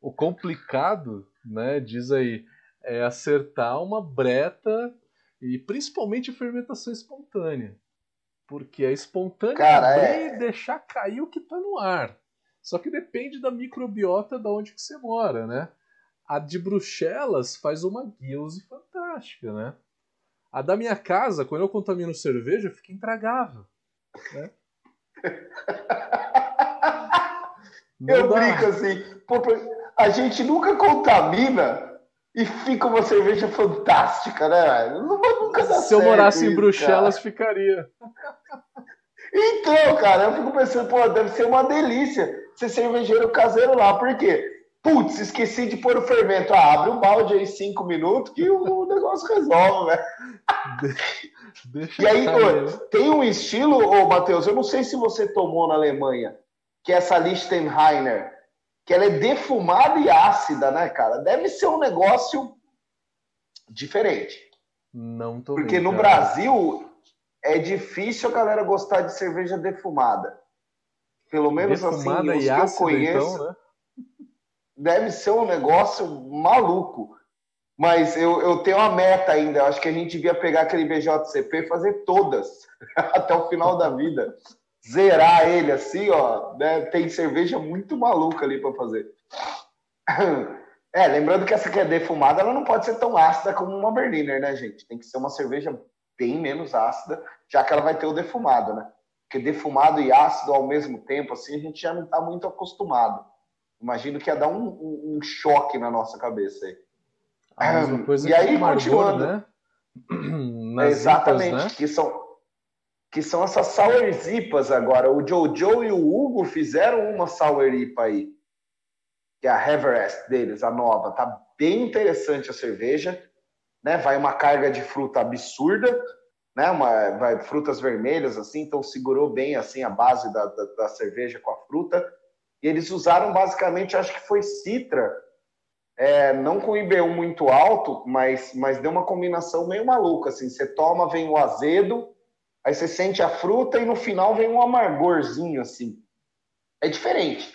S1: O complicado, né, diz aí, é acertar uma breta e principalmente a fermentação espontânea. Porque a espontânea Cara, é abrir é... e deixar cair o que está no ar. Só que depende da microbiota da onde que você mora, né? A de Bruxelas faz uma guilze fantástica, né? A da minha casa, quando eu contamino cerveja, fica intragável. Né?
S2: eu brinco assim, a gente nunca contamina e fica uma cerveja fantástica, né? Não vai nunca dar
S1: Se eu morasse isso, em Bruxelas, cara. ficaria.
S2: Então, cara, eu fico pensando, pô, deve ser uma delícia ser cervejeiro caseiro lá. Por quê? Putz, esqueci de pôr o fermento. Ah, abre um balde aí cinco minutos que o negócio resolve, velho. e aí, pô, tem um estilo, ô Matheus, eu não sei se você tomou na Alemanha, que é essa Lichtenheiner, que ela é defumada e ácida, né, cara? Deve ser um negócio diferente.
S1: Não tô
S2: Porque no cara. Brasil é difícil a galera gostar de cerveja defumada. Pelo menos assim, defumada assim, os que ácida, eu conheço. Então, né? Deve ser um negócio maluco. Mas eu, eu tenho uma meta ainda. Eu acho que a gente devia pegar aquele BJCP e fazer todas até o final da vida zerar ele assim, ó, né? Tem cerveja muito maluca ali para fazer. É, lembrando que essa que é defumada, ela não pode ser tão ácida como uma Berliner, né, gente? Tem que ser uma cerveja bem menos ácida, já que ela vai ter o defumado, né? Porque defumado e ácido ao mesmo tempo, assim, a gente já não está muito acostumado. Imagino que ia dar um, um, um choque na nossa cabeça aí.
S1: A mesma coisa e aí, continuando, né?
S2: Exatamente, né? que são que são essas sour agora. O Jojo e o Hugo fizeram uma sour IPA aí, que é a Everest deles, a nova. Tá bem interessante a cerveja, né? Vai uma carga de fruta absurda, né? Uma, vai frutas vermelhas assim, então segurou bem assim a base da, da, da cerveja com a fruta. E eles usaram basicamente, acho que foi citra, é, não com IB1 muito alto, mas, mas deu uma combinação meio maluca assim. Você toma, vem o azedo Aí você sente a fruta e no final vem um amargorzinho assim. É diferente.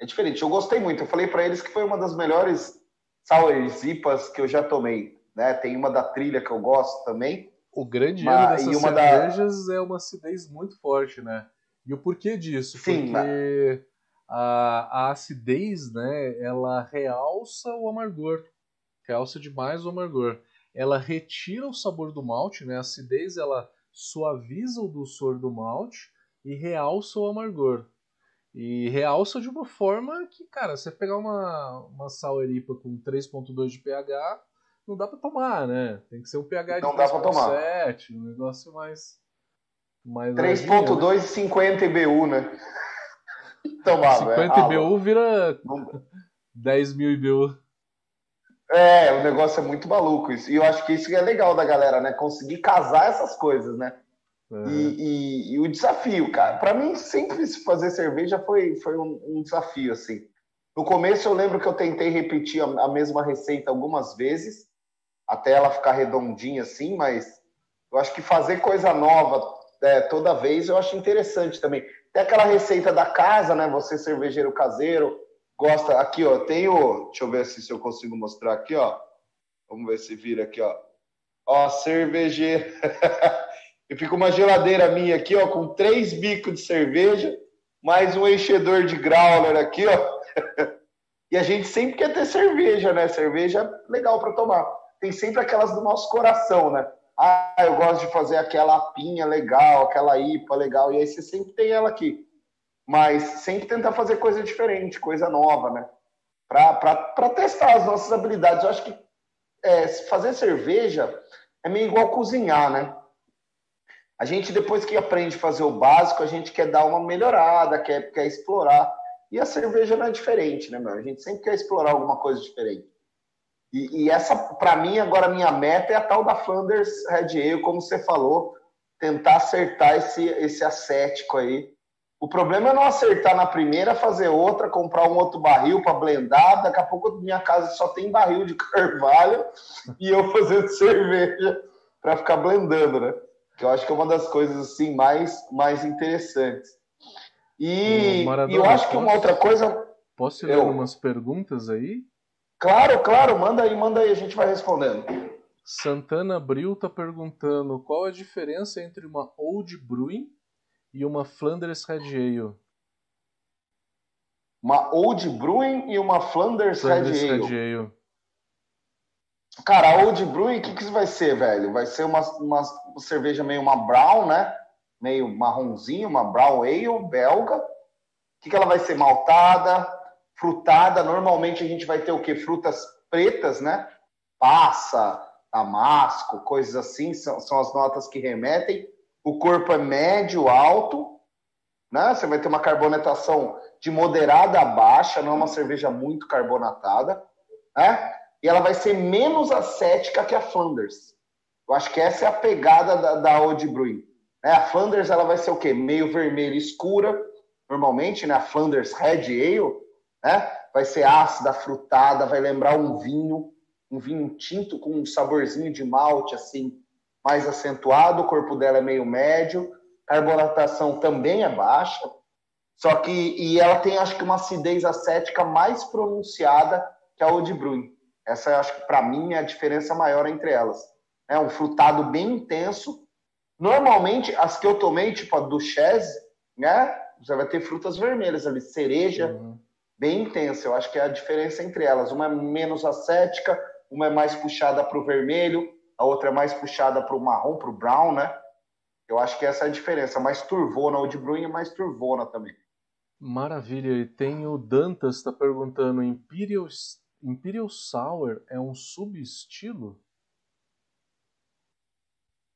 S2: É diferente. Eu gostei muito. Eu falei para eles que foi uma das melhores sour zipas que eu já tomei. Né? Tem uma da trilha que eu gosto também.
S1: O grande erro dessas cervejas da... é uma acidez muito forte, né? E o porquê disso? Sim, Porque a, a acidez, né, ela realça o amargor. Realça demais o amargor. Ela retira o sabor do malte, né? A acidez, ela suaviza o dulçor do malte e realça o amargor. E realça de uma forma que, cara, você pegar uma, uma sour IPA com 3.2 de pH, não dá para tomar, né? Tem que ser um pH de 3.7, um negócio mais... mais
S2: 3.2 e 50 IBU, né?
S1: Tomar, 50 é, IBU vira 10 mil IBU.
S2: É, o negócio é muito maluco isso. E eu acho que isso é legal da galera, né? Conseguir casar essas coisas, né? Uhum. E, e, e, o desafio, cara. Para mim, sempre fazer cerveja foi, foi um, um, desafio, assim. No começo, eu lembro que eu tentei repetir a, a mesma receita algumas vezes, até ela ficar redondinha, assim, mas eu acho que fazer coisa nova é, toda vez eu acho interessante também. Tem aquela receita da casa, né? Você cervejeiro caseiro, gosta. Aqui, ó, tem o. Deixa eu ver se, eu consigo mostrar aqui, ó. Vamos ver se vira aqui, ó. Ó, cervejeira. e fica uma geladeira minha aqui, ó, com três bicos de cerveja, mais um enchedor de growler aqui, ó. e a gente sempre quer ter cerveja, né? Cerveja legal para tomar. Tem sempre aquelas do nosso coração, né? Ah, eu gosto de fazer aquela pinha legal, aquela IPA legal, e aí você sempre tem ela aqui mas sempre tentar fazer coisa diferente, coisa nova, né? Para testar as nossas habilidades. Eu acho que é, fazer cerveja é meio igual cozinhar, né? A gente, depois que aprende a fazer o básico, a gente quer dar uma melhorada, quer, quer explorar. E a cerveja não é diferente, né, meu? A gente sempre quer explorar alguma coisa diferente. E, e essa, para mim, agora, minha meta é a tal da Flanders Red Ale, como você falou, tentar acertar esse, esse ascético aí o problema é não acertar na primeira, fazer outra, comprar um outro barril para blendar. Daqui a pouco minha casa só tem barril de carvalho e eu fazendo cerveja para ficar blendando, né? Que eu acho que é uma das coisas assim mais, mais interessantes. E, e eu acho que uma outra coisa.
S1: Posso ler eu... algumas perguntas aí?
S2: Claro, claro, manda aí, manda aí, a gente vai respondendo.
S1: Santana Bril está perguntando qual a diferença entre uma Old Brewing e uma Flanders Red Ale.
S2: Uma Old Brewing e uma Flanders, Flanders Red, Ale. Red Ale. Cara, a Old Brewing, o que, que isso vai ser, velho? Vai ser uma, uma cerveja meio uma brown, né? Meio marronzinho, uma brown ale belga. O que, que ela vai ser? Maltada, frutada. Normalmente a gente vai ter o quê? Frutas pretas, né? Passa, damasco, coisas assim, são, são as notas que remetem o corpo é médio, alto, né? Você vai ter uma carbonatação de moderada a baixa, não é uma cerveja muito carbonatada, né? E ela vai ser menos acética que a Flanders. Eu acho que essa é a pegada da, da Old Brewing. Né? A Flanders ela vai ser o quê? Meio vermelha escura, normalmente, né? A Flanders Red Ale, né? Vai ser ácida, frutada, vai lembrar um vinho, um vinho tinto com um saborzinho de malte, assim, mais acentuado. O corpo dela é meio médio, carbonatação também é baixa, só que e ela tem, acho que, uma acidez acética mais pronunciada que a Old Brewing. Essa, acho que, para mim, é a diferença maior entre elas. É um frutado bem intenso. Normalmente, as que eu tomei, tipo a Duchesse, né? Você vai ter frutas vermelhas ali, cereja, uhum. bem intensa. Eu acho que é a diferença entre elas. Uma é menos acética, uma é mais puxada para o vermelho, a outra é mais puxada para o marrom, para o brown, né? Eu acho que essa é a diferença. Mais turvona, o de Bruyne é mais turvona também.
S1: Maravilha. E tem o Dantas está perguntando: Imperial, Imperial Sour é um subestilo?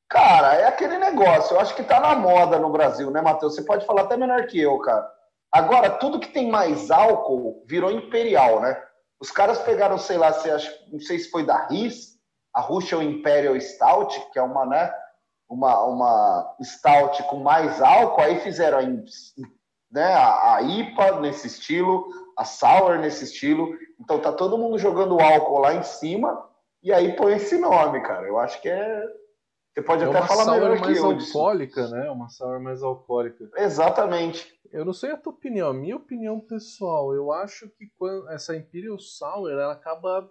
S2: Cara, é aquele negócio. Eu acho que tá na moda no Brasil, né, Matheus? Você pode falar até menor que eu, cara. Agora, tudo que tem mais álcool virou imperial, né? Os caras pegaram, sei lá, não sei se foi da RIS, a Russian Imperial Stout, que é uma, né, uma, uma stout com mais álcool, aí fizeram a, né, a, IPA nesse estilo, a Sour nesse estilo. Então tá todo mundo jogando álcool lá em cima e aí põe esse nome, cara. Eu acho que é. Você pode é até falar melhor
S1: mais
S2: que
S1: eu. alcoólica, né? Uma sour mais alcoólica.
S2: Exatamente.
S1: Eu não sei a tua opinião, a minha opinião pessoal, eu acho que quando essa Imperial Sour ela acaba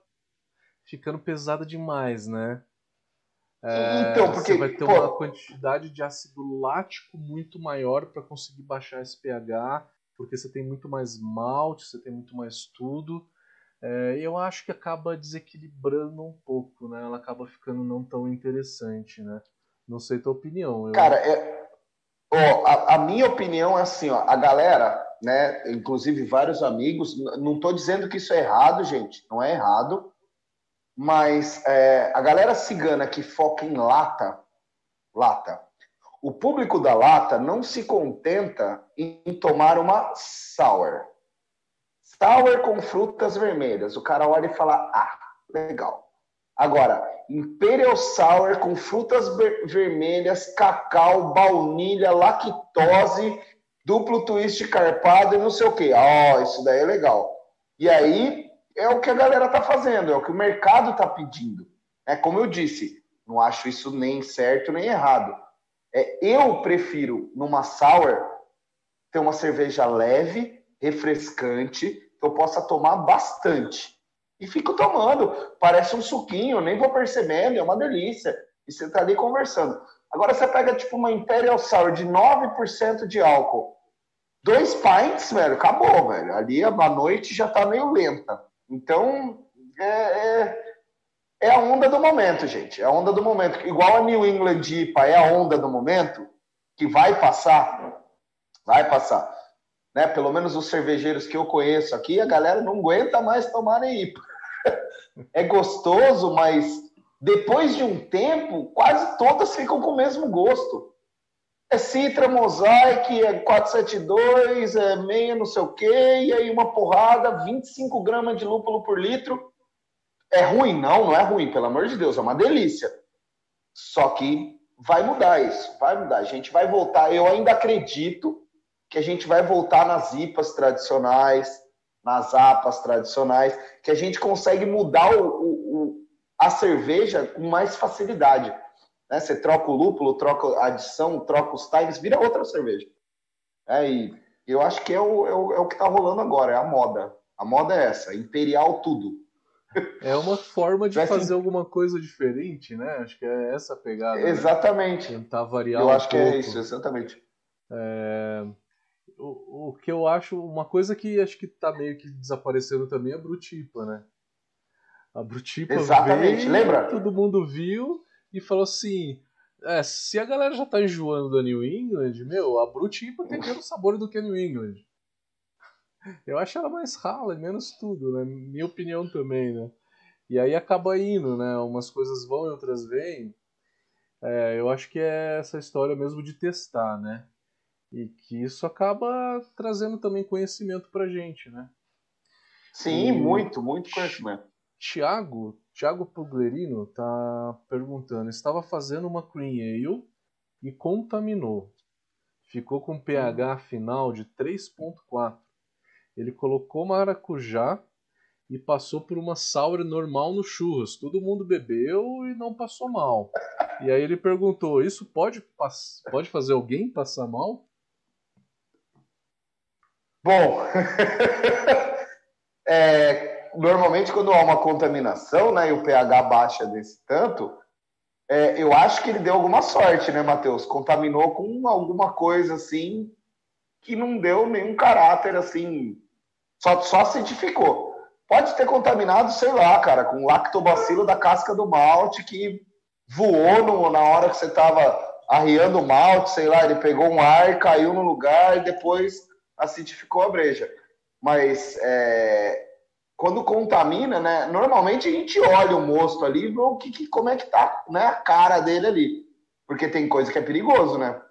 S1: ficando pesada demais, né? É, então, porque você vai ter pô, uma quantidade de ácido lático muito maior para conseguir baixar esse pH, porque você tem muito mais malte, você tem muito mais tudo. É, eu acho que acaba desequilibrando um pouco, né? Ela acaba ficando não tão interessante, né? Não sei a tua opinião.
S2: Eu... Cara, é, a, a, minha opinião é assim, ó, a galera, né? Inclusive vários amigos, não estou dizendo que isso é errado, gente, não é errado. Mas é, a galera cigana que foca em lata, lata, o público da lata não se contenta em tomar uma sour. Sour com frutas vermelhas. O cara olha e fala: ah, legal. Agora, Imperial Sour com frutas vermelhas, cacau, baunilha, lactose, duplo twist carpado e não sei o que. Ó, oh, isso daí é legal. E aí, é o que a galera tá fazendo, é o que o mercado tá pedindo. É como eu disse, não acho isso nem certo nem errado. É, eu prefiro numa sour ter uma cerveja leve, refrescante, que eu possa tomar bastante. E fico tomando, parece um suquinho, nem vou percebendo, é uma delícia. E você tá ali conversando. Agora você pega tipo uma Imperial Sour de 9% de álcool. Dois pints, velho, acabou, velho. Ali a noite já tá meio lenta. Então, é, é, é, a onda do momento, gente. É a onda do momento. Igual a New England IPA é a onda do momento, que vai passar. Vai passar. Né? Pelo menos os cervejeiros que eu conheço aqui, a galera não aguenta mais tomar IPA. É gostoso, mas depois de um tempo, quase todas ficam com o mesmo gosto. É Citra, Mosaic, é 472, é meia não sei o quê, e aí uma porrada, 25 gramas de lúpulo por litro. É ruim? Não, não é ruim, pelo amor de Deus, é uma delícia. Só que vai mudar isso, vai mudar. A gente vai voltar, eu ainda acredito que a gente vai voltar nas IPAs tradicionais, nas APAs tradicionais, que a gente consegue mudar o, o, o a cerveja com mais facilidade. Né? Você troca o lúpulo, troca a adição, troca os times, vira outra cerveja. É, e eu acho que é o, é o, é o que está rolando agora, é a moda. A moda é essa, imperial tudo.
S1: É uma forma de fazer alguma coisa diferente, né? Acho que é essa a pegada.
S2: Né? Exatamente.
S1: Né? Tentar variar
S2: Eu
S1: um
S2: acho
S1: pouco.
S2: que é isso, exatamente.
S1: É... O, o que eu acho, uma coisa que acho que está meio que desaparecendo também é a Brutipa, né? A Brutipa
S2: Exatamente,
S1: veio,
S2: lembra?
S1: Todo mundo viu, e falou assim: é, se a galera já tá enjoando da New England, meu, a Brut IPA tem menos sabor do que a New England. Eu acho ela mais rala e menos tudo, né? Minha opinião também, né? E aí acaba indo, né? Umas coisas vão e outras vêm. É, eu acho que é essa história mesmo de testar, né? E que isso acaba trazendo também conhecimento pra gente, né?
S2: Sim, muito, muito conhecimento.
S1: Tiago, Tiago Puglerino tá perguntando, estava fazendo uma cream ale e contaminou. Ficou com pH final de 3.4. Ele colocou maracujá e passou por uma sour normal no churras. Todo mundo bebeu e não passou mal. E aí ele perguntou: Isso pode, pode fazer alguém passar mal?
S2: Bom, é, normalmente quando há uma contaminação né, e o pH baixa desse tanto, é, eu acho que ele deu alguma sorte, né, Matheus? Contaminou com alguma coisa assim que não deu nenhum caráter assim, só, só acidificou. Pode ter contaminado, sei lá, cara, com lactobacilo da casca do malte que voou no, na hora que você estava arriando o malte, sei lá, ele pegou um ar, caiu no lugar e depois acidificou a breja. Mas é, quando contamina, né? Normalmente a gente olha o mosto ali e vê o que, que, como é que tá né, a cara dele ali. Porque tem coisa que é perigoso, né?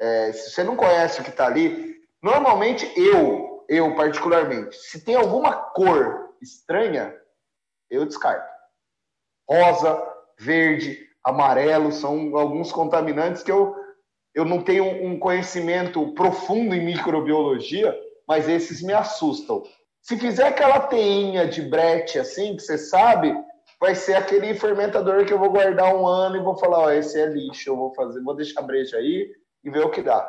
S2: É, se você não conhece o que tá ali, normalmente eu, eu particularmente, se tem alguma cor estranha, eu descarto. Rosa, verde, amarelo são alguns contaminantes que eu, eu não tenho um conhecimento profundo em microbiologia, mas esses me assustam. Se fizer aquela teinha de brete assim, que você sabe, vai ser aquele fermentador que eu vou guardar um ano e vou falar, ó, esse é lixo, eu vou fazer, vou deixar breja aí e ver o que dá.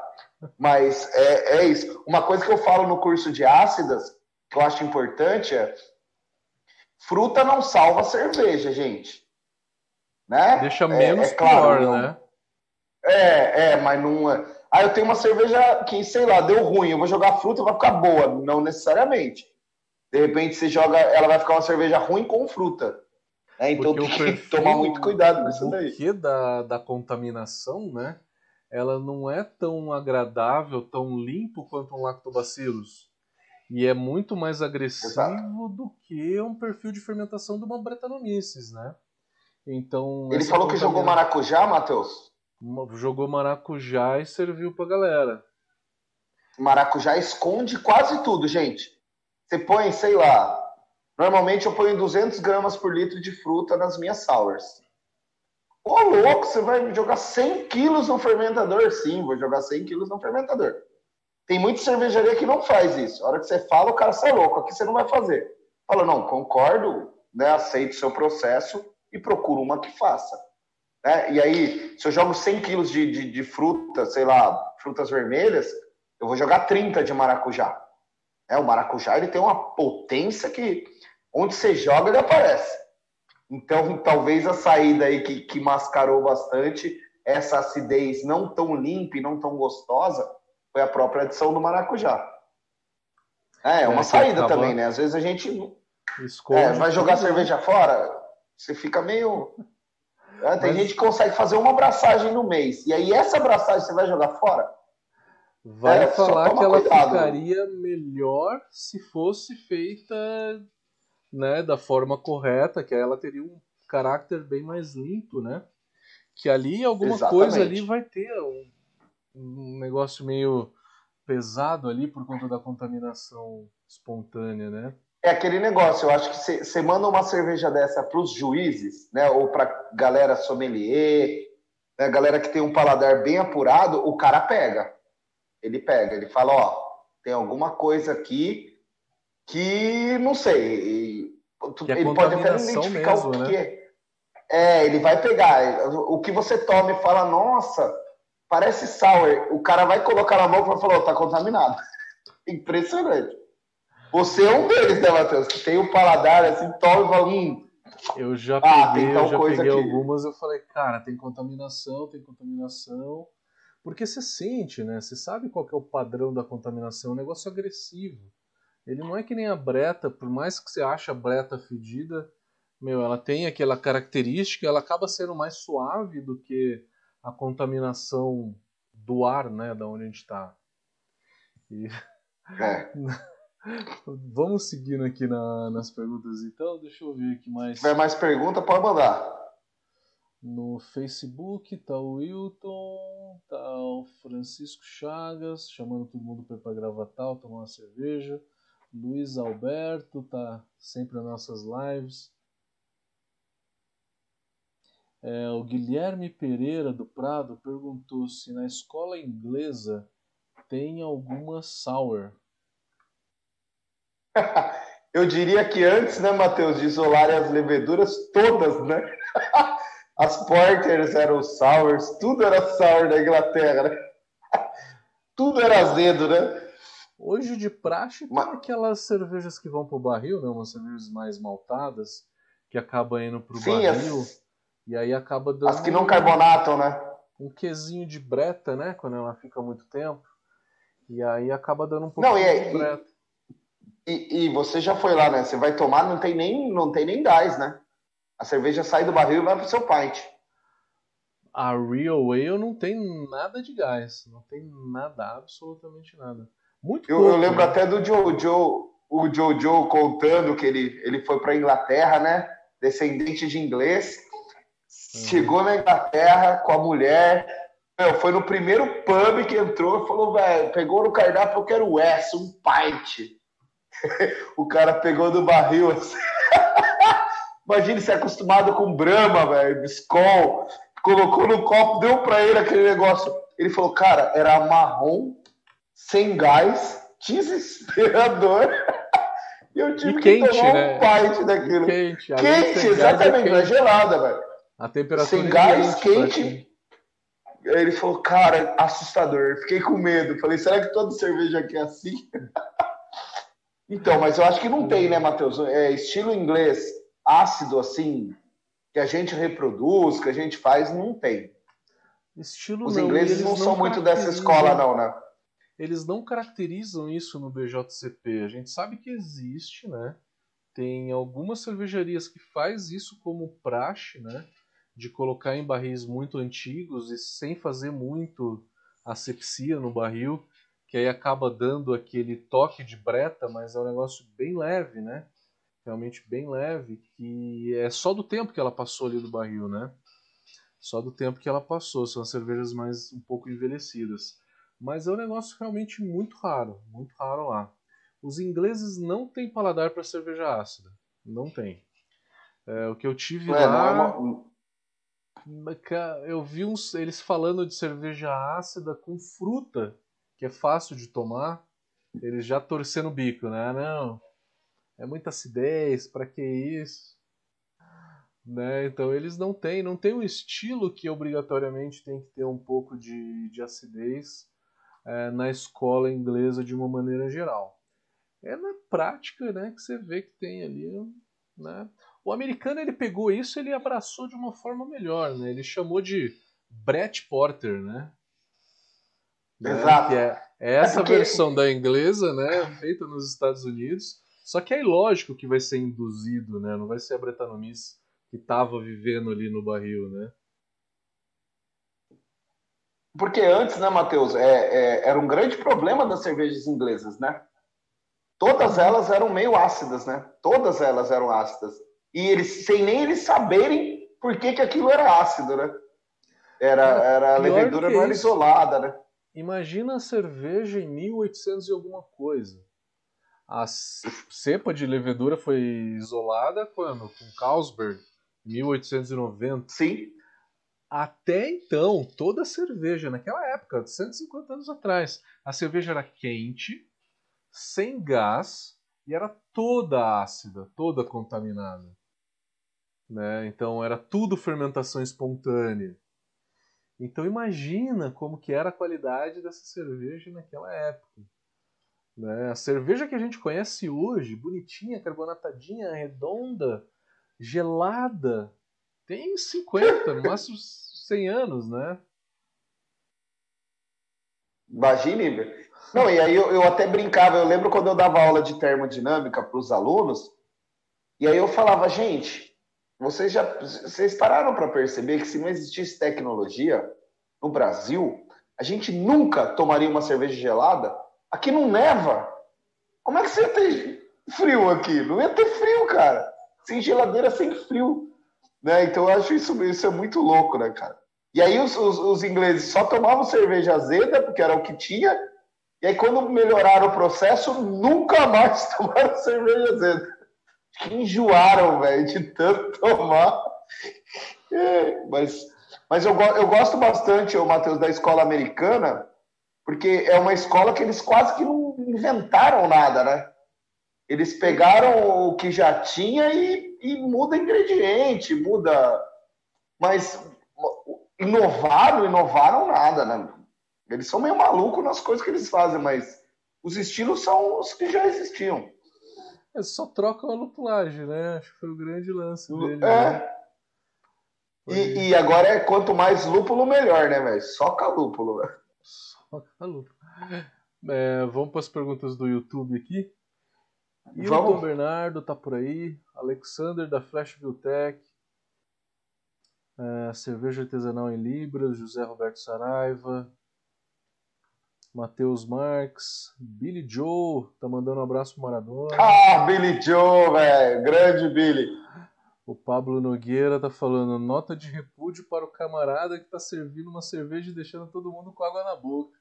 S2: Mas é, é isso. Uma coisa que eu falo no curso de ácidas, que eu acho importante é fruta não salva cerveja, gente. Né?
S1: Deixa menos é, é claro, pior, não, né?
S2: É, é, mas não é. Aí eu tenho uma cerveja que, sei lá, deu ruim, eu vou jogar fruta, vai ficar boa. Não necessariamente. De repente você joga, ela vai ficar uma cerveja ruim com fruta. Né? Então Porque tem que tomar muito cuidado com isso daí.
S1: O da, da contaminação, né? Ela não é tão agradável, tão limpo quanto um lactobacillus. E é muito mais agressivo Exato. do que um perfil de fermentação de uma Brettanomyces, né? Então.
S2: Ele falou que jogou maracujá, Matheus?
S1: Jogou maracujá e serviu pra galera.
S2: Maracujá esconde quase tudo, gente. Você põe, sei lá, normalmente eu ponho 200 gramas por litro de fruta nas minhas sours. Ô, louco, você vai jogar 100 quilos no fermentador? Sim, vou jogar 100 quilos no fermentador. Tem muita cervejaria que não faz isso. A hora que você fala, o cara sai louco. Aqui você não vai fazer. Fala, não, concordo, né, aceito o seu processo e procuro uma que faça. Né? E aí, se eu jogo 100 quilos de, de, de fruta, sei lá, frutas vermelhas, eu vou jogar 30 de maracujá. É, o maracujá ele tem uma potência que onde você joga ele aparece. Então, talvez a saída aí que, que mascarou bastante essa acidez não tão limpa e não tão gostosa foi a própria adição do maracujá. É, é uma é, saída também, né? Às vezes a gente é, vai jogar cerveja fora, você fica meio. É, tem Mas... gente que consegue fazer uma abraçagem no mês. E aí, essa abraçagem você vai jogar fora?
S1: Vai é, falar que ela cuidado. ficaria melhor se fosse feita né, da forma correta, que ela teria um caráter bem mais limpo, né? Que ali alguma Exatamente. coisa ali vai ter um, um negócio meio pesado ali por conta da contaminação espontânea, né?
S2: É aquele negócio, eu acho que você manda uma cerveja dessa para os juízes, né? Ou para galera sommelier, né? galera que tem um paladar bem apurado, o cara pega ele pega, ele fala, ó, tem alguma coisa aqui que não sei. Que é ele pode até não identificar mesmo, o que né? é. É, ele vai pegar o que você toma e fala, nossa, parece sour. O cara vai colocar na boca e falar, tá contaminado. Impressionante. Você é um deles, né, Matheus? Que tem o um paladar assim, toma e fala, hum.
S1: Eu já ah, peguei, eu já peguei algumas, eu falei, cara, tem contaminação, tem contaminação. Porque você sente, né? Você sabe qual é o padrão da contaminação, é um negócio agressivo. Ele não é que nem a breta, por mais que você ache a breta fedida, meu, ela tem aquela característica, ela acaba sendo mais suave do que a contaminação do ar, né, da onde a gente está. E... É. Vamos seguindo aqui na, nas perguntas então, deixa eu ver aqui mais.
S2: Se tiver mais pergunta, pode mandar.
S1: No Facebook tá o Wilton, tá o Francisco Chagas, chamando todo mundo para ir pra tomar uma cerveja. Luiz Alberto tá sempre nas nossas lives. É, o Guilherme Pereira do Prado perguntou se na escola inglesa tem alguma sour.
S2: Eu diria que antes, né, Matheus, de isolarem as leveduras todas, né? As porters eram sours, tudo era sour na Inglaterra, né? Tudo era azedo, né?
S1: Hoje de praxe tem Mas... aquelas cervejas que vão pro barril, né? Umas cervejas mais maltadas, que acabam indo pro Sim, barril. As... E aí acaba dando.
S2: As que não carbonatam, né?
S1: Um quesinho de breta, né? Quando ela fica muito tempo. E aí acaba dando um pouco
S2: não,
S1: e,
S2: de breta. E, e, você já foi lá, né? Você vai tomar, não tem nem, não tem nem gás, né? A cerveja sai do barril e vai pro seu pint.
S1: A Real Ale não tem nada de gás. Não tem nada, absolutamente nada. Muito
S2: Eu,
S1: pouco,
S2: eu lembro né? até do Jojo, o Jojo contando que ele, ele foi pra Inglaterra, né? Descendente de inglês. Uhum. Chegou na Inglaterra com a mulher. Meu, foi no primeiro pub que entrou e falou, velho, pegou no cardápio, eu quero o S, um pint. o cara pegou do barril assim. Imagina ser acostumado com Brahma, velho, Skol, colocou no copo, deu para ele aquele negócio. Ele falou, cara, era marrom, sem gás, desesperador. E eu tive e que quente, tomar né? um pint daquilo.
S1: quente,
S2: quente exatamente, não é gelada, velho.
S1: A temperatura
S2: sem é gás, quente. quente. Ele falou, cara, assustador. Fiquei com medo. Falei, será que toda cerveja aqui é assim? então, mas eu acho que não tem, né, Matheus? É estilo inglês ácido assim que a gente reproduz, que a gente faz, não tem.
S1: Estilo
S2: Os
S1: não,
S2: ingleses não, não são muito dessa escola, não, né?
S1: Eles não caracterizam isso no BJCP. A gente sabe que existe, né? Tem algumas cervejarias que faz isso como praxe, né? De colocar em barris muito antigos e sem fazer muito asepsia no barril, que aí acaba dando aquele toque de breta, mas é um negócio bem leve, né? Realmente bem leve, que é só do tempo que ela passou ali do barril, né? Só do tempo que ela passou, são cervejas mais um pouco envelhecidas. Mas é um negócio realmente muito raro, muito raro lá. Os ingleses não têm paladar para cerveja ácida, não tem. É, o que eu tive Ué, lá, é eu vi uns, eles falando de cerveja ácida com fruta, que é fácil de tomar. Eles já torcendo o bico, né? Não, é muita acidez, para que isso? Né? Então eles não têm, não tem um estilo que obrigatoriamente tem que ter um pouco de, de acidez é, na escola inglesa de uma maneira geral. É na prática né, que você vê que tem ali. Né? O americano ele pegou isso ele abraçou de uma forma melhor. Né? Ele chamou de Brett Porter, né?
S2: né? Exato.
S1: É, é, essa é porque... versão da inglesa, né, feita nos Estados Unidos, só que é lógico que vai ser induzido, né? Não vai ser a Brettanomyces que estava vivendo ali no barril, né?
S2: Porque antes, né, Matheus, é, é, era um grande problema das cervejas inglesas, né? Todas elas eram meio ácidas, né? Todas elas eram ácidas. E eles, sem nem eles saberem por que, que aquilo era ácido, né? Era, era a levedura não era isolada, né?
S1: Imagina a cerveja em 1800 e alguma coisa. A cepa de levedura foi isolada quando? Com Carlsberg, 1890.
S2: Sim.
S1: Até então, toda a cerveja, naquela época, 150 anos atrás, a cerveja era quente, sem gás e era toda ácida, toda contaminada. Né? Então era tudo fermentação espontânea. Então imagina como que era a qualidade dessa cerveja naquela época. Né? A cerveja que a gente conhece hoje, bonitinha, carbonatadinha, redonda, gelada, tem 50, no máximo 100 anos, né?
S2: Imagine. Não, e aí eu, eu, até brincava, eu lembro quando eu dava aula de termodinâmica para os alunos, e aí eu falava, gente, vocês já vocês pararam para perceber que se não existisse tecnologia no Brasil, a gente nunca tomaria uma cerveja gelada? Aqui não neva. Como é que você ia ter frio aqui? Não ia ter frio, cara. Sem geladeira, sem frio. Né? Então eu acho isso, isso é muito louco, né, cara? E aí os, os, os ingleses só tomavam cerveja azeda, porque era o que tinha, e aí quando melhoraram o processo, nunca mais tomaram cerveja azeda. Que enjoaram, velho, de tanto tomar. É, mas mas eu, eu gosto bastante, o Matheus, da escola americana, porque é uma escola que eles quase que não inventaram nada, né? Eles pegaram o que já tinha e, e muda ingrediente, muda. Mas inovaram, inovaram nada, né? Eles são meio malucos nas coisas que eles fazem, mas os estilos são os que já existiam.
S1: É só trocam a lupulagem, né? Acho que foi o grande lance dele.
S2: É. Né? E, e, agora é quanto mais lúpulo, melhor, né, velho? Só calúpulo, velho.
S1: Calúpulo. É, vamos para as perguntas do YouTube aqui.
S2: Hilton
S1: Bernardo tá por aí. Alexander da Flash Biotech. É, cerveja artesanal em Libras. José Roberto Saraiva. Matheus Marques. Billy Joe tá mandando um abraço pro Maradona.
S2: Ah, Billy Joe, velho. Grande Billy.
S1: O Pablo Nogueira tá falando nota de repúdio para o camarada que tá servindo uma cerveja e deixando todo mundo com água na boca.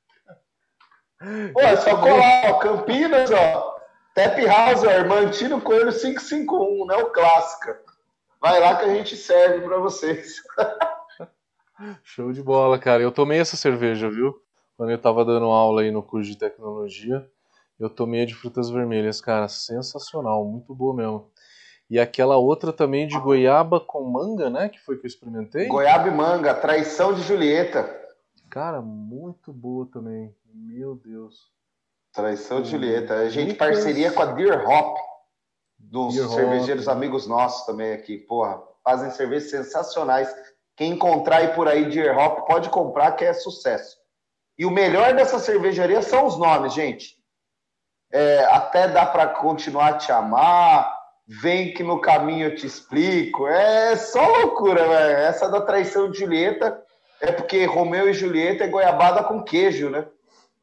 S2: Pô, é só colar, ó, Campinas, ó. Tap House, ó, Armantino Coelho 551, né? O clássica. Vai lá que a gente serve para vocês.
S1: Show de bola, cara. Eu tomei essa cerveja, viu? Quando eu tava dando aula aí no curso de tecnologia, eu tomei a de frutas vermelhas, cara. Sensacional, muito boa mesmo. E aquela outra também de goiaba com manga, né? Que foi que eu experimentei.
S2: Goiaba e manga, traição de Julieta.
S1: Cara, muito boa também. Meu Deus.
S2: Traição de Julieta. A gente parceria com a Deer Hop, dos Deer cervejeiros Hop. amigos nossos também aqui. Porra, fazem cervejas sensacionais. Quem encontrar aí por aí Deer Hop pode comprar, que é sucesso. E o melhor dessa cervejaria são os nomes, gente. É, até dá para continuar a te amar. Vem que no caminho eu te explico. É só loucura, velho. Essa da traição de Julieta é porque Romeu e Julieta é goiabada com queijo, né?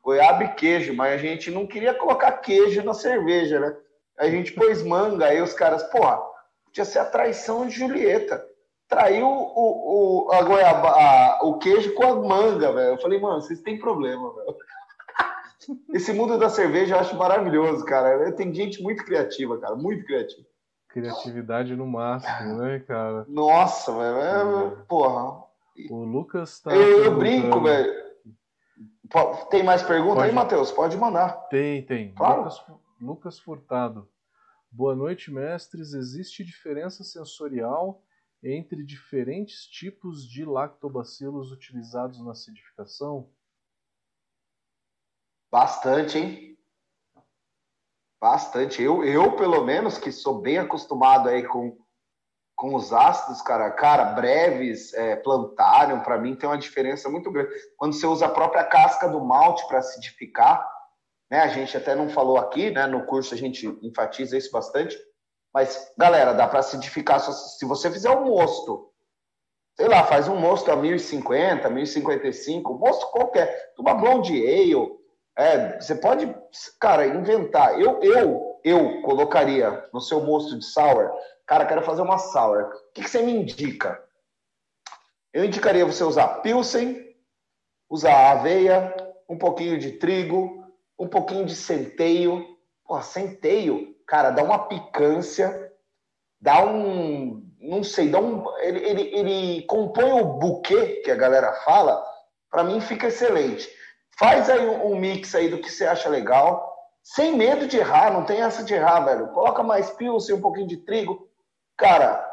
S2: Goiaba e queijo, mas a gente não queria colocar queijo na cerveja, né? A gente pôs manga, aí os caras, porra, podia ser a traição de Julieta. Traiu o, o, a goiaba, a, o queijo com a manga, velho. Eu falei, mano, vocês têm problema, velho. Esse mundo da cerveja eu acho maravilhoso, cara. Tem gente muito criativa, cara, muito criativa.
S1: Criatividade no máximo, né, cara?
S2: Nossa, velho. É, é. Porra.
S1: O Lucas tá.
S2: Eu, eu brinco, velho. Tem mais perguntas Pode... aí, Matheus? Pode mandar.
S1: Tem, tem. Claro. Lucas, Lucas Furtado. Boa noite, mestres. Existe diferença sensorial entre diferentes tipos de lactobacilos utilizados na acidificação?
S2: Bastante, hein? Bastante. Eu, eu, pelo menos, que sou bem acostumado aí com com os ácidos, cara, cara, breves, é, plantário, para mim tem uma diferença muito grande. Quando você usa a própria casca do malte para acidificar, né? A gente até não falou aqui, né? No curso a gente enfatiza isso bastante. Mas, galera, dá para acidificar se você fizer um mosto. Sei lá, faz um mosto a 1050, 1055, mosto qualquer, uma blonde ale. É, você pode, cara, inventar. Eu, eu, eu colocaria no seu mosto de sour Cara, quero fazer uma sour. O que, que você me indica? Eu indicaria você usar pilsen, usar aveia, um pouquinho de trigo, um pouquinho de centeio. Pô, centeio, cara, dá uma picância, dá um. Não sei, dá um. Ele, ele, ele compõe o buquê que a galera fala, para mim fica excelente. Faz aí um, um mix aí do que você acha legal, sem medo de errar, não tem essa de errar, velho. Coloca mais pilsen, um pouquinho de trigo, Cara,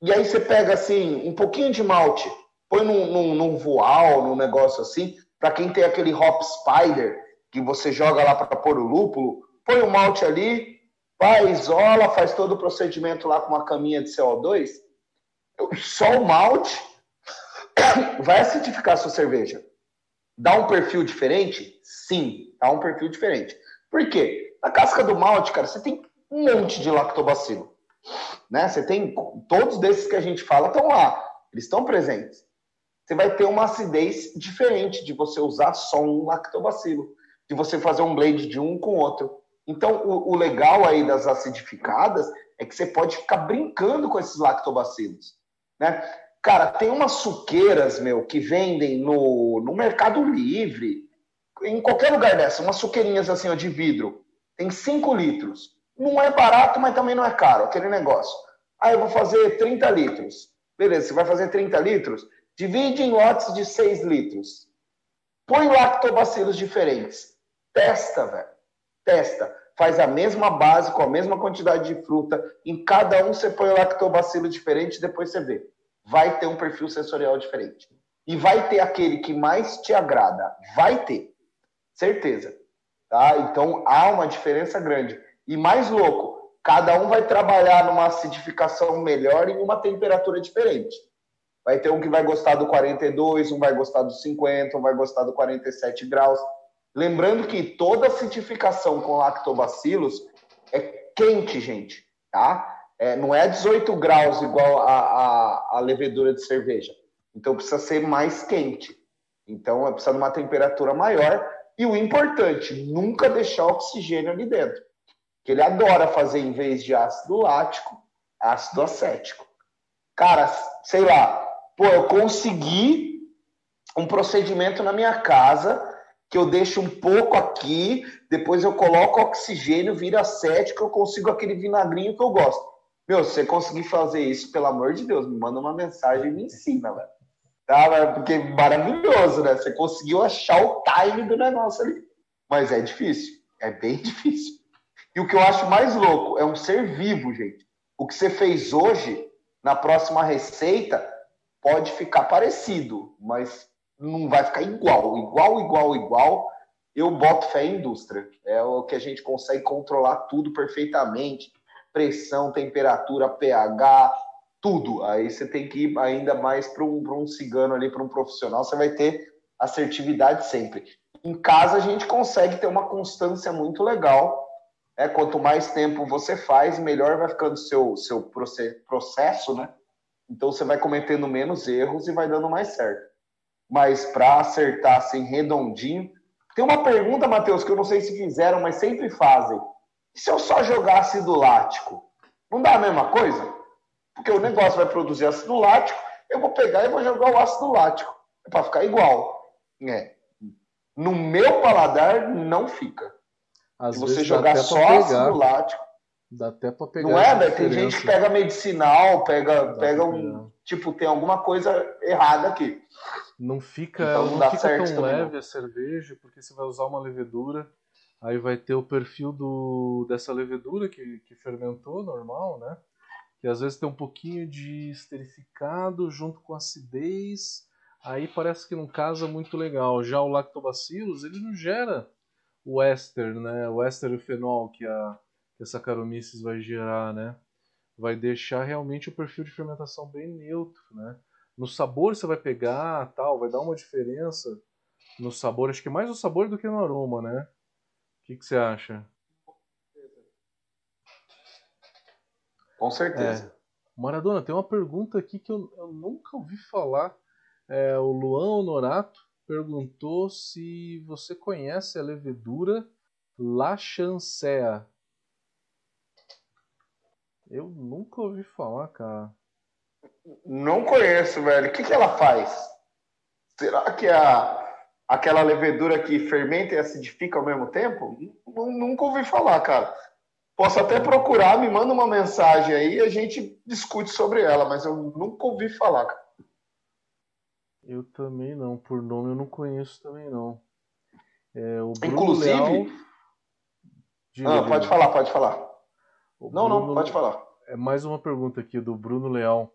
S2: e aí você pega assim, um pouquinho de malte, põe num, num, num voal, num negócio assim, para quem tem aquele hop spider, que você joga lá para pôr o lúpulo, põe o malte ali, vai, isola, faz todo o procedimento lá com uma caminha de CO2, só o malte vai acidificar a sua cerveja. Dá um perfil diferente? Sim, dá um perfil diferente. Por quê? Na casca do malte, cara, você tem um monte de lactobacilo né? Você tem todos desses que a gente fala estão lá, eles estão presentes. Você vai ter uma acidez diferente de você usar só um lactobacilo, de você fazer um blend de um com outro. Então, o, o legal aí das acidificadas é que você pode ficar brincando com esses lactobacilos. né? Cara, tem umas suqueiras, meu, que vendem no, no Mercado Livre, em qualquer lugar dessa, umas suqueirinhas assim, ó, de vidro. Tem 5 litros. Não é barato, mas também não é caro, aquele negócio. Aí eu vou fazer 30 litros. Beleza, você vai fazer 30 litros? Divide em lotes de 6 litros. Põe lactobacilos diferentes. Testa, velho. Testa. Faz a mesma base, com a mesma quantidade de fruta. Em cada um você põe o lactobacilo diferente, depois você vê vai ter um perfil sensorial diferente. E vai ter aquele que mais te agrada. Vai ter. Certeza. Tá? Então há uma diferença grande. E mais louco, cada um vai trabalhar numa acidificação melhor e em uma temperatura diferente. Vai ter um que vai gostar do 42, um vai gostar do 50, um vai gostar do 47 graus. Lembrando que toda acidificação com lactobacilos é quente, gente, tá? É, não é 18 graus igual a, a, a, levedura de cerveja. Então precisa ser mais quente. Então precisa de uma temperatura maior. E o importante, nunca deixar oxigênio ali dentro. Que ele adora fazer, em vez de ácido lático, ácido acético. Cara, sei lá, pô, eu consegui um procedimento na minha casa que eu deixo um pouco aqui, depois eu coloco oxigênio, vira acético, eu consigo aquele vinagrinho que eu gosto. Meu, se você conseguir fazer isso, pelo amor de Deus, me manda uma mensagem e me ensina, velho. Tá, porque é maravilhoso, né? Você conseguiu achar o time do negócio ali. Mas é difícil. É bem difícil. E o que eu acho mais louco é um ser vivo, gente. O que você fez hoje, na próxima receita, pode ficar parecido, mas não vai ficar igual. Igual, igual, igual. Eu boto fé em indústria. É o que a gente consegue controlar tudo perfeitamente pressão, temperatura, pH, tudo. Aí você tem que ir ainda mais para um, um cigano ali, para um profissional, você vai ter assertividade sempre. Em casa a gente consegue ter uma constância muito legal. É, quanto mais tempo você faz, melhor vai ficando o seu, seu processo, né? Então você vai cometendo menos erros e vai dando mais certo. Mas para acertar assim redondinho, tem uma pergunta, Matheus, que eu não sei se fizeram, mas sempre fazem. E se eu só jogar ácido lático? Não dá a mesma coisa? Porque o negócio vai produzir ácido lático, eu vou pegar e vou jogar o ácido lático. É para ficar igual. É. No meu paladar, não fica. Às se você jogar só ácido lático.
S1: Dá até para pegar.
S2: Não é, né? Tem gente que pega medicinal, pega, pega um. Tipo, tem alguma coisa errada aqui.
S1: Não fica, então, não, não fica tão leve a cerveja, porque você vai usar uma levedura Aí vai ter o perfil do, dessa levedura que, que fermentou, normal, né? Que às vezes tem um pouquinho de esterificado junto com acidez. Aí parece que não casa muito legal. Já o lactobacillus, ele não gera o éster, né? O éster e o fenol que a, que a Saccharomyces vai gerar, né? Vai deixar realmente o perfil de fermentação bem neutro, né? No sabor você vai pegar, tal, vai dar uma diferença no sabor, acho que mais no sabor do que no aroma, né? que, que você acha?
S2: Com certeza.
S1: É. Maradona, tem uma pergunta aqui que eu, eu nunca ouvi falar. É, o Luan Honorato perguntou se você conhece a levedura La Chancea. Eu nunca ouvi falar, cara.
S2: Não conheço, velho. O que, que ela faz? Será que é a aquela levedura que fermenta e acidifica ao mesmo tempo? Nunca ouvi falar, cara. Posso até procurar, me manda uma mensagem aí e a gente discute sobre ela, mas eu nunca ouvi falar, cara.
S1: Eu também não, por nome eu não conheço também não. É, o
S2: Bruno Inclusive. Leal... Diga, ah, pode falar, pode falar. O não, Bruno... não, pode falar.
S1: É mais uma pergunta aqui do Bruno Leal.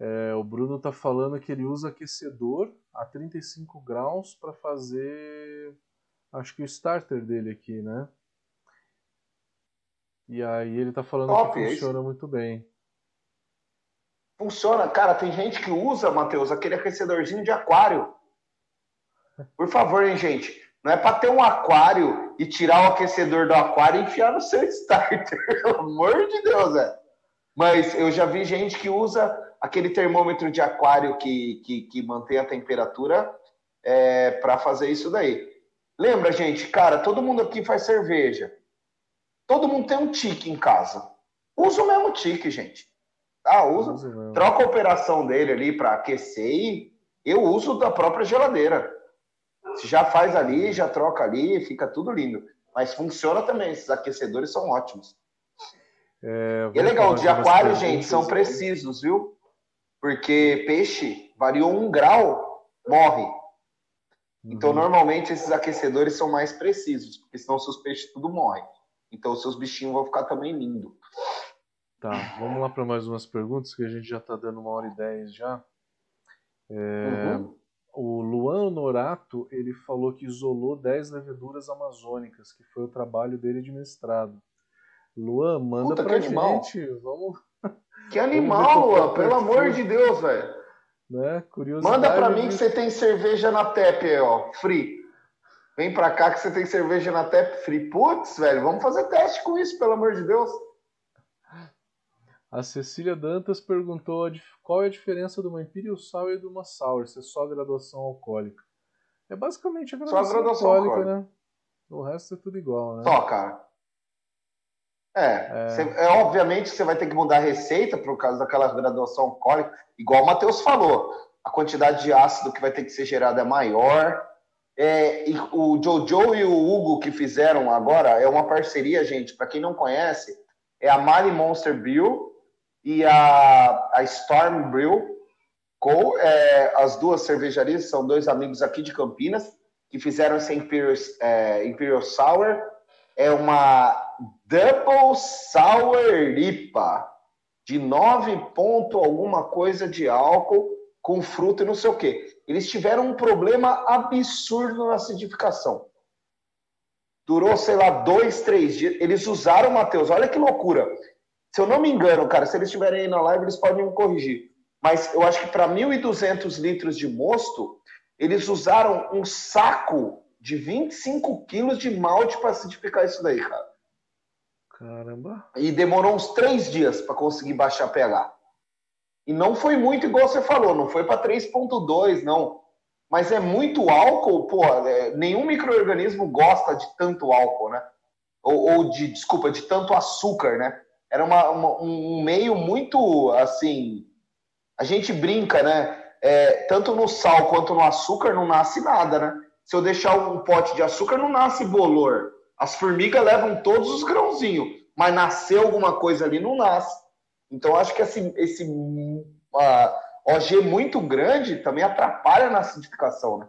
S1: É, o Bruno tá falando que ele usa aquecedor a 35 graus para fazer, acho que o starter dele aqui, né? E aí ele tá falando Top, que funciona muito bem.
S2: Funciona, cara. Tem gente que usa, Matheus, aquele aquecedorzinho de aquário. Por favor, hein, gente. Não é para ter um aquário e tirar o aquecedor do aquário e enfiar no seu starter. Pelo amor de Deus, é. Mas eu já vi gente que usa aquele termômetro de aquário que, que, que mantém a temperatura é, para fazer isso daí. Lembra, gente, cara, todo mundo aqui faz cerveja. Todo mundo tem um tique em casa. Usa o mesmo tique, gente. Ah, uso. Troca a operação dele ali para aquecer e eu uso da própria geladeira. Se já faz ali, já troca ali, fica tudo lindo. Mas funciona também, esses aquecedores são ótimos. É, e é legal, de aquário, gente, são precisos, viu? Porque peixe variou um grau, morre. Então, uhum. normalmente, esses aquecedores são mais precisos, porque senão seus peixes tudo morrem. Então, os seus bichinhos vão ficar também lindos.
S1: Tá, vamos lá para mais umas perguntas, que a gente já está dando uma hora e dez já. É, uhum. O Luan Norato, ele falou que isolou 10 leveduras amazônicas, que foi o trabalho dele de mestrado. Luan, manda Puta, pra gente, vamos...
S2: Que animal, Luan, pelo amor de Deus, velho.
S1: Né?
S2: Manda pra mim que você tem cerveja na TEP ó, free. Vem pra cá que você tem cerveja na TEP free. Putz, velho, vamos fazer teste com isso, pelo amor de Deus.
S1: A Cecília Dantas perguntou qual é a diferença de uma Imperial Sour e de uma Sour, se é só graduação alcoólica. É basicamente a graduação, só a graduação alcoólica, alcoólica, né? O resto é tudo igual, né?
S2: Só, cara. É, é... Cê, é obviamente você vai ter que mudar a receita por causa daquela graduação alcoólica, igual o Matheus falou. A quantidade de ácido que vai ter que ser gerada é maior. É, o Jojo e o Hugo que fizeram agora é uma parceria, gente. Para quem não conhece, é a Mali Monster Brew e a, a Storm Brew Co. É, as duas cervejarias são dois amigos aqui de Campinas que fizeram essa Imperial, é, Imperial Sour. É uma Double Sour IPA de 9 ponto alguma coisa de álcool com fruta e não sei o que. Eles tiveram um problema absurdo na acidificação. Durou, sei lá, dois, três dias. Eles usaram, Matheus, olha que loucura. Se eu não me engano, cara, se eles estiverem aí na live, eles podem me corrigir. Mas eu acho que para 1.200 litros de mosto, eles usaram um saco de 25 quilos de malte para acidificar isso daí, cara.
S1: Caramba.
S2: E demorou uns três dias para conseguir baixar pH. E não foi muito igual você falou, não foi para 3,2, não. Mas é muito álcool, pô, é, nenhum microorganismo gosta de tanto álcool, né? Ou, ou, de, desculpa, de tanto açúcar, né? Era uma, uma, um meio muito assim. A gente brinca, né? É, tanto no sal quanto no açúcar não nasce nada, né? Se eu deixar um pote de açúcar, não nasce bolor. As formigas levam todos os grãozinhos, mas nascer alguma coisa ali não nasce. Então, acho que esse, esse uh, OG muito grande também atrapalha na acidificação, né?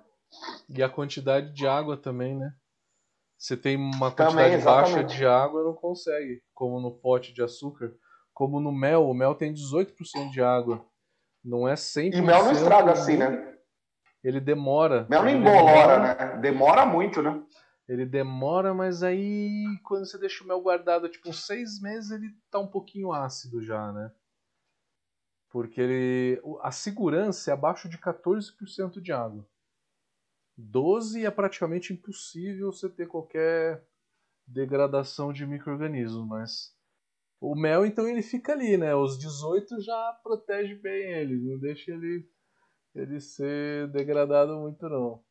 S1: E a quantidade de água também, né? Você tem uma quantidade Também, baixa de água, não consegue, como no pote de açúcar. Como no mel, o mel tem 18% de água. Não é 100%.
S2: E mel não estraga assim, né?
S1: Ele demora.
S2: Mel não embolora, né? Demora muito, né?
S1: Ele demora, mas aí quando você deixa o mel guardado tipo uns seis meses, ele tá um pouquinho ácido já, né? Porque ele, a segurança é abaixo de 14% de água. 12 é praticamente impossível você ter qualquer degradação de micro-organismos, mas o mel então ele fica ali, né? Os 18 já protege bem ele, não deixa ele ele ser degradado muito não.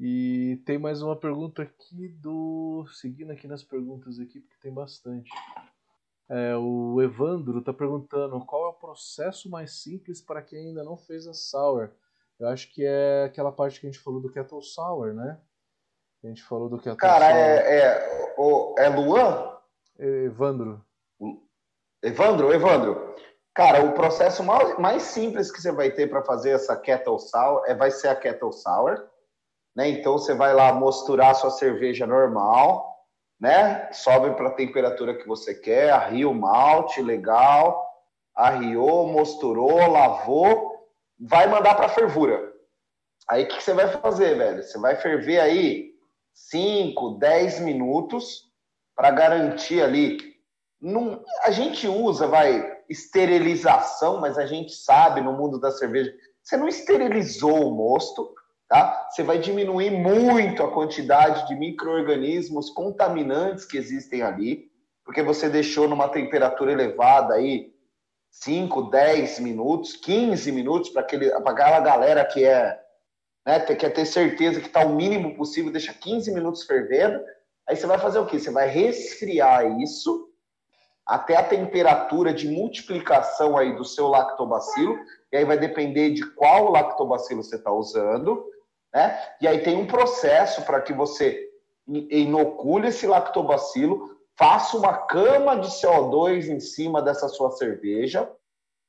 S1: E tem mais uma pergunta aqui do seguindo aqui nas perguntas aqui porque tem bastante. É, o Evandro está perguntando qual é o processo mais simples para quem ainda não fez a sour. Eu acho que é aquela parte que a gente falou do Kettle Sour, né? A gente falou do Kettle
S2: Cara, Sour. Cara, é, é, o, é Luan?
S1: Evandro.
S2: Evandro, Evandro. Cara, o processo mais, mais simples que você vai ter para fazer essa Kettle Sour é, vai ser a Kettle Sour. Né? Então você vai lá mosturar a sua cerveja normal, né? Sobe para a temperatura que você quer, arria o malte, legal. Arriou, mosturou, lavou vai mandar para fervura. Aí o que, que você vai fazer, velho? Você vai ferver aí 5, 10 minutos para garantir ali. Num, a gente usa, vai, esterilização, mas a gente sabe no mundo da cerveja, você não esterilizou o mosto, tá? Você vai diminuir muito a quantidade de micro-organismos contaminantes que existem ali, porque você deixou numa temperatura elevada aí 5, 10 minutos, 15 minutos para aquela galera que é, né, quer ter certeza que está o mínimo possível, deixa 15 minutos fervendo. Aí você vai fazer o quê? Você vai resfriar isso. até a temperatura de multiplicação aí do seu lactobacilo, e aí vai depender de qual lactobacilo você está usando, né? E aí tem um processo para que você inocule esse lactobacilo, faça uma cama de CO2 em cima dessa sua cerveja,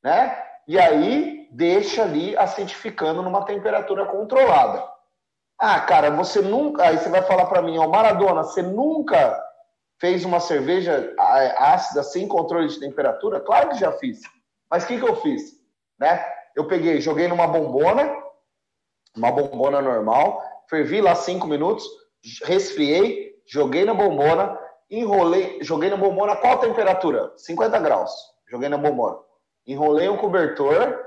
S2: né? E aí deixa ali acidificando numa temperatura controlada. Ah, cara, você nunca. Aí você vai falar para mim, ó, Maradona, você nunca fez uma cerveja ácida sem controle de temperatura? Claro que já fiz. Mas o que, que eu fiz? Né? Eu peguei, joguei numa bombona, uma bombona normal, fervi lá cinco minutos, resfriei, joguei na bombona, enrolei, joguei na bombona qual temperatura? 50 graus. Joguei na bombona. Enrolei um cobertor,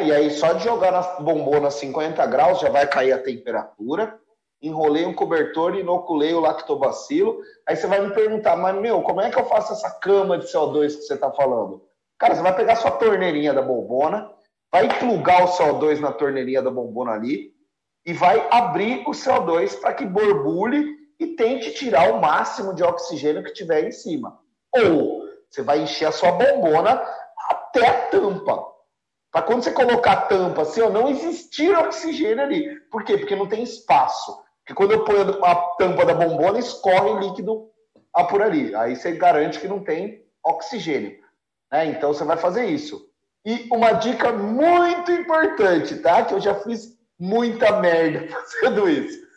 S2: e aí só de jogar na bombona 50 graus já vai cair a temperatura. Enrolei um cobertor e inoculei o lactobacilo. Aí você vai me perguntar, mas meu, como é que eu faço essa cama de CO2 que você está falando? Cara, você vai pegar sua torneirinha da bombona, vai plugar o CO2 na torneirinha da bombona ali, e vai abrir o CO2 para que borbulhe e tente tirar o máximo de oxigênio que tiver em cima. Ou você vai encher a sua bombona até a tampa. Para quando você colocar a tampa assim, ó, não existir oxigênio ali. Por quê? Porque não tem espaço. Porque quando eu ponho a tampa da bombona, escorre líquido por ali. Aí você garante que não tem oxigênio. Né? Então você vai fazer isso. E uma dica muito importante, tá? Que eu já fiz muita merda fazendo isso.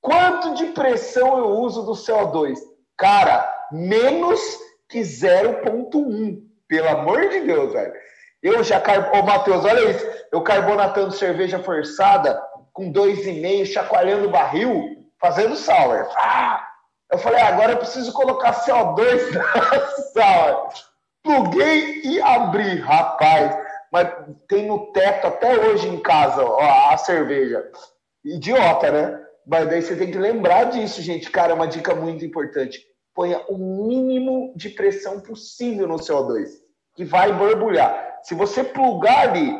S2: Quanto de pressão eu uso do CO2? Cara, menos que 0,1. Pelo amor de Deus, velho. Eu já carbo... Ô, Matheus, olha isso. Eu carbonatando cerveja forçada com 2,5, chacoalhando o barril, fazendo sour. Ah! Eu falei, agora eu preciso colocar CO2 na sour. Pluguei e abri, rapaz mas tem no teto até hoje em casa ó, a cerveja. Idiota, né? Mas daí você tem que lembrar disso, gente. Cara, é uma dica muito importante. Ponha o mínimo de pressão possível no CO2, que vai borbulhar. Se você plugar ali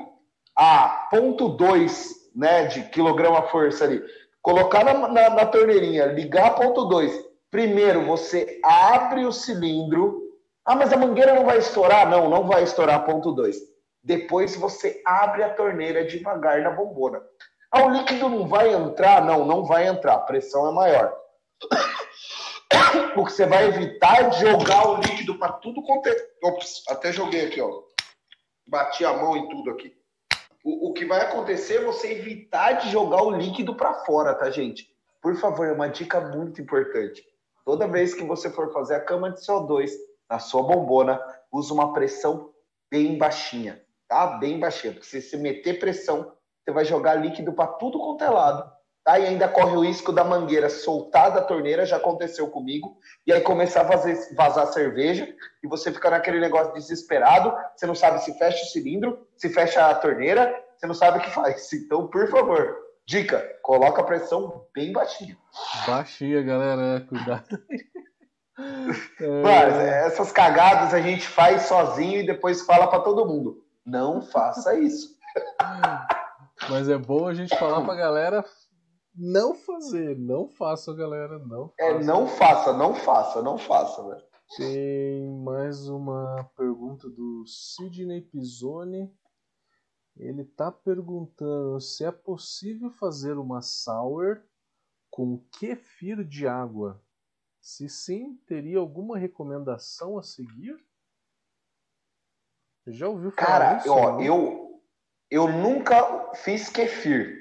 S2: a ponto 2 né, de quilograma força ali, colocar na, na, na torneirinha, ligar a ponto 2, primeiro você abre o cilindro. Ah, mas a mangueira não vai estourar? Não, não vai estourar ponto 2 depois você abre a torneira devagar na bombona. Ah, o líquido não vai entrar? Não, não vai entrar. A pressão é maior. Porque você vai evitar de jogar o líquido para tudo quanto é. Ops, até joguei aqui, ó. Bati a mão em tudo aqui. O, o que vai acontecer é você evitar de jogar o líquido para fora, tá, gente? Por favor, é uma dica muito importante. Toda vez que você for fazer a cama de CO2 na sua bombona, use uma pressão bem baixinha tá? Bem baixinha, porque se você meter pressão, você vai jogar líquido para tudo quanto é lado, tá? E ainda corre o risco da mangueira soltar da torneira, já aconteceu comigo, e aí começar a vazar, vazar cerveja, e você fica naquele negócio desesperado, você não sabe se fecha o cilindro, se fecha a torneira, você não sabe o que faz. Então, por favor, dica, coloca a pressão bem baixinha.
S1: Baixinha, galera, cuidado.
S2: Mas essas cagadas a gente faz sozinho e depois fala para todo mundo. Não faça isso.
S1: Mas é bom a gente falar pra galera não fazer. Não faça, galera. Não
S2: é, faça. É, não faça, não faça, não faça, velho.
S1: Tem mais uma pergunta do Sidney Pisoni. Ele tá perguntando se é possível fazer uma sour com kefir de água. Se sim, teria alguma recomendação a seguir? Já ouviu falar
S2: Cara,
S1: isso?
S2: Ó, eu, eu nunca fiz kefir.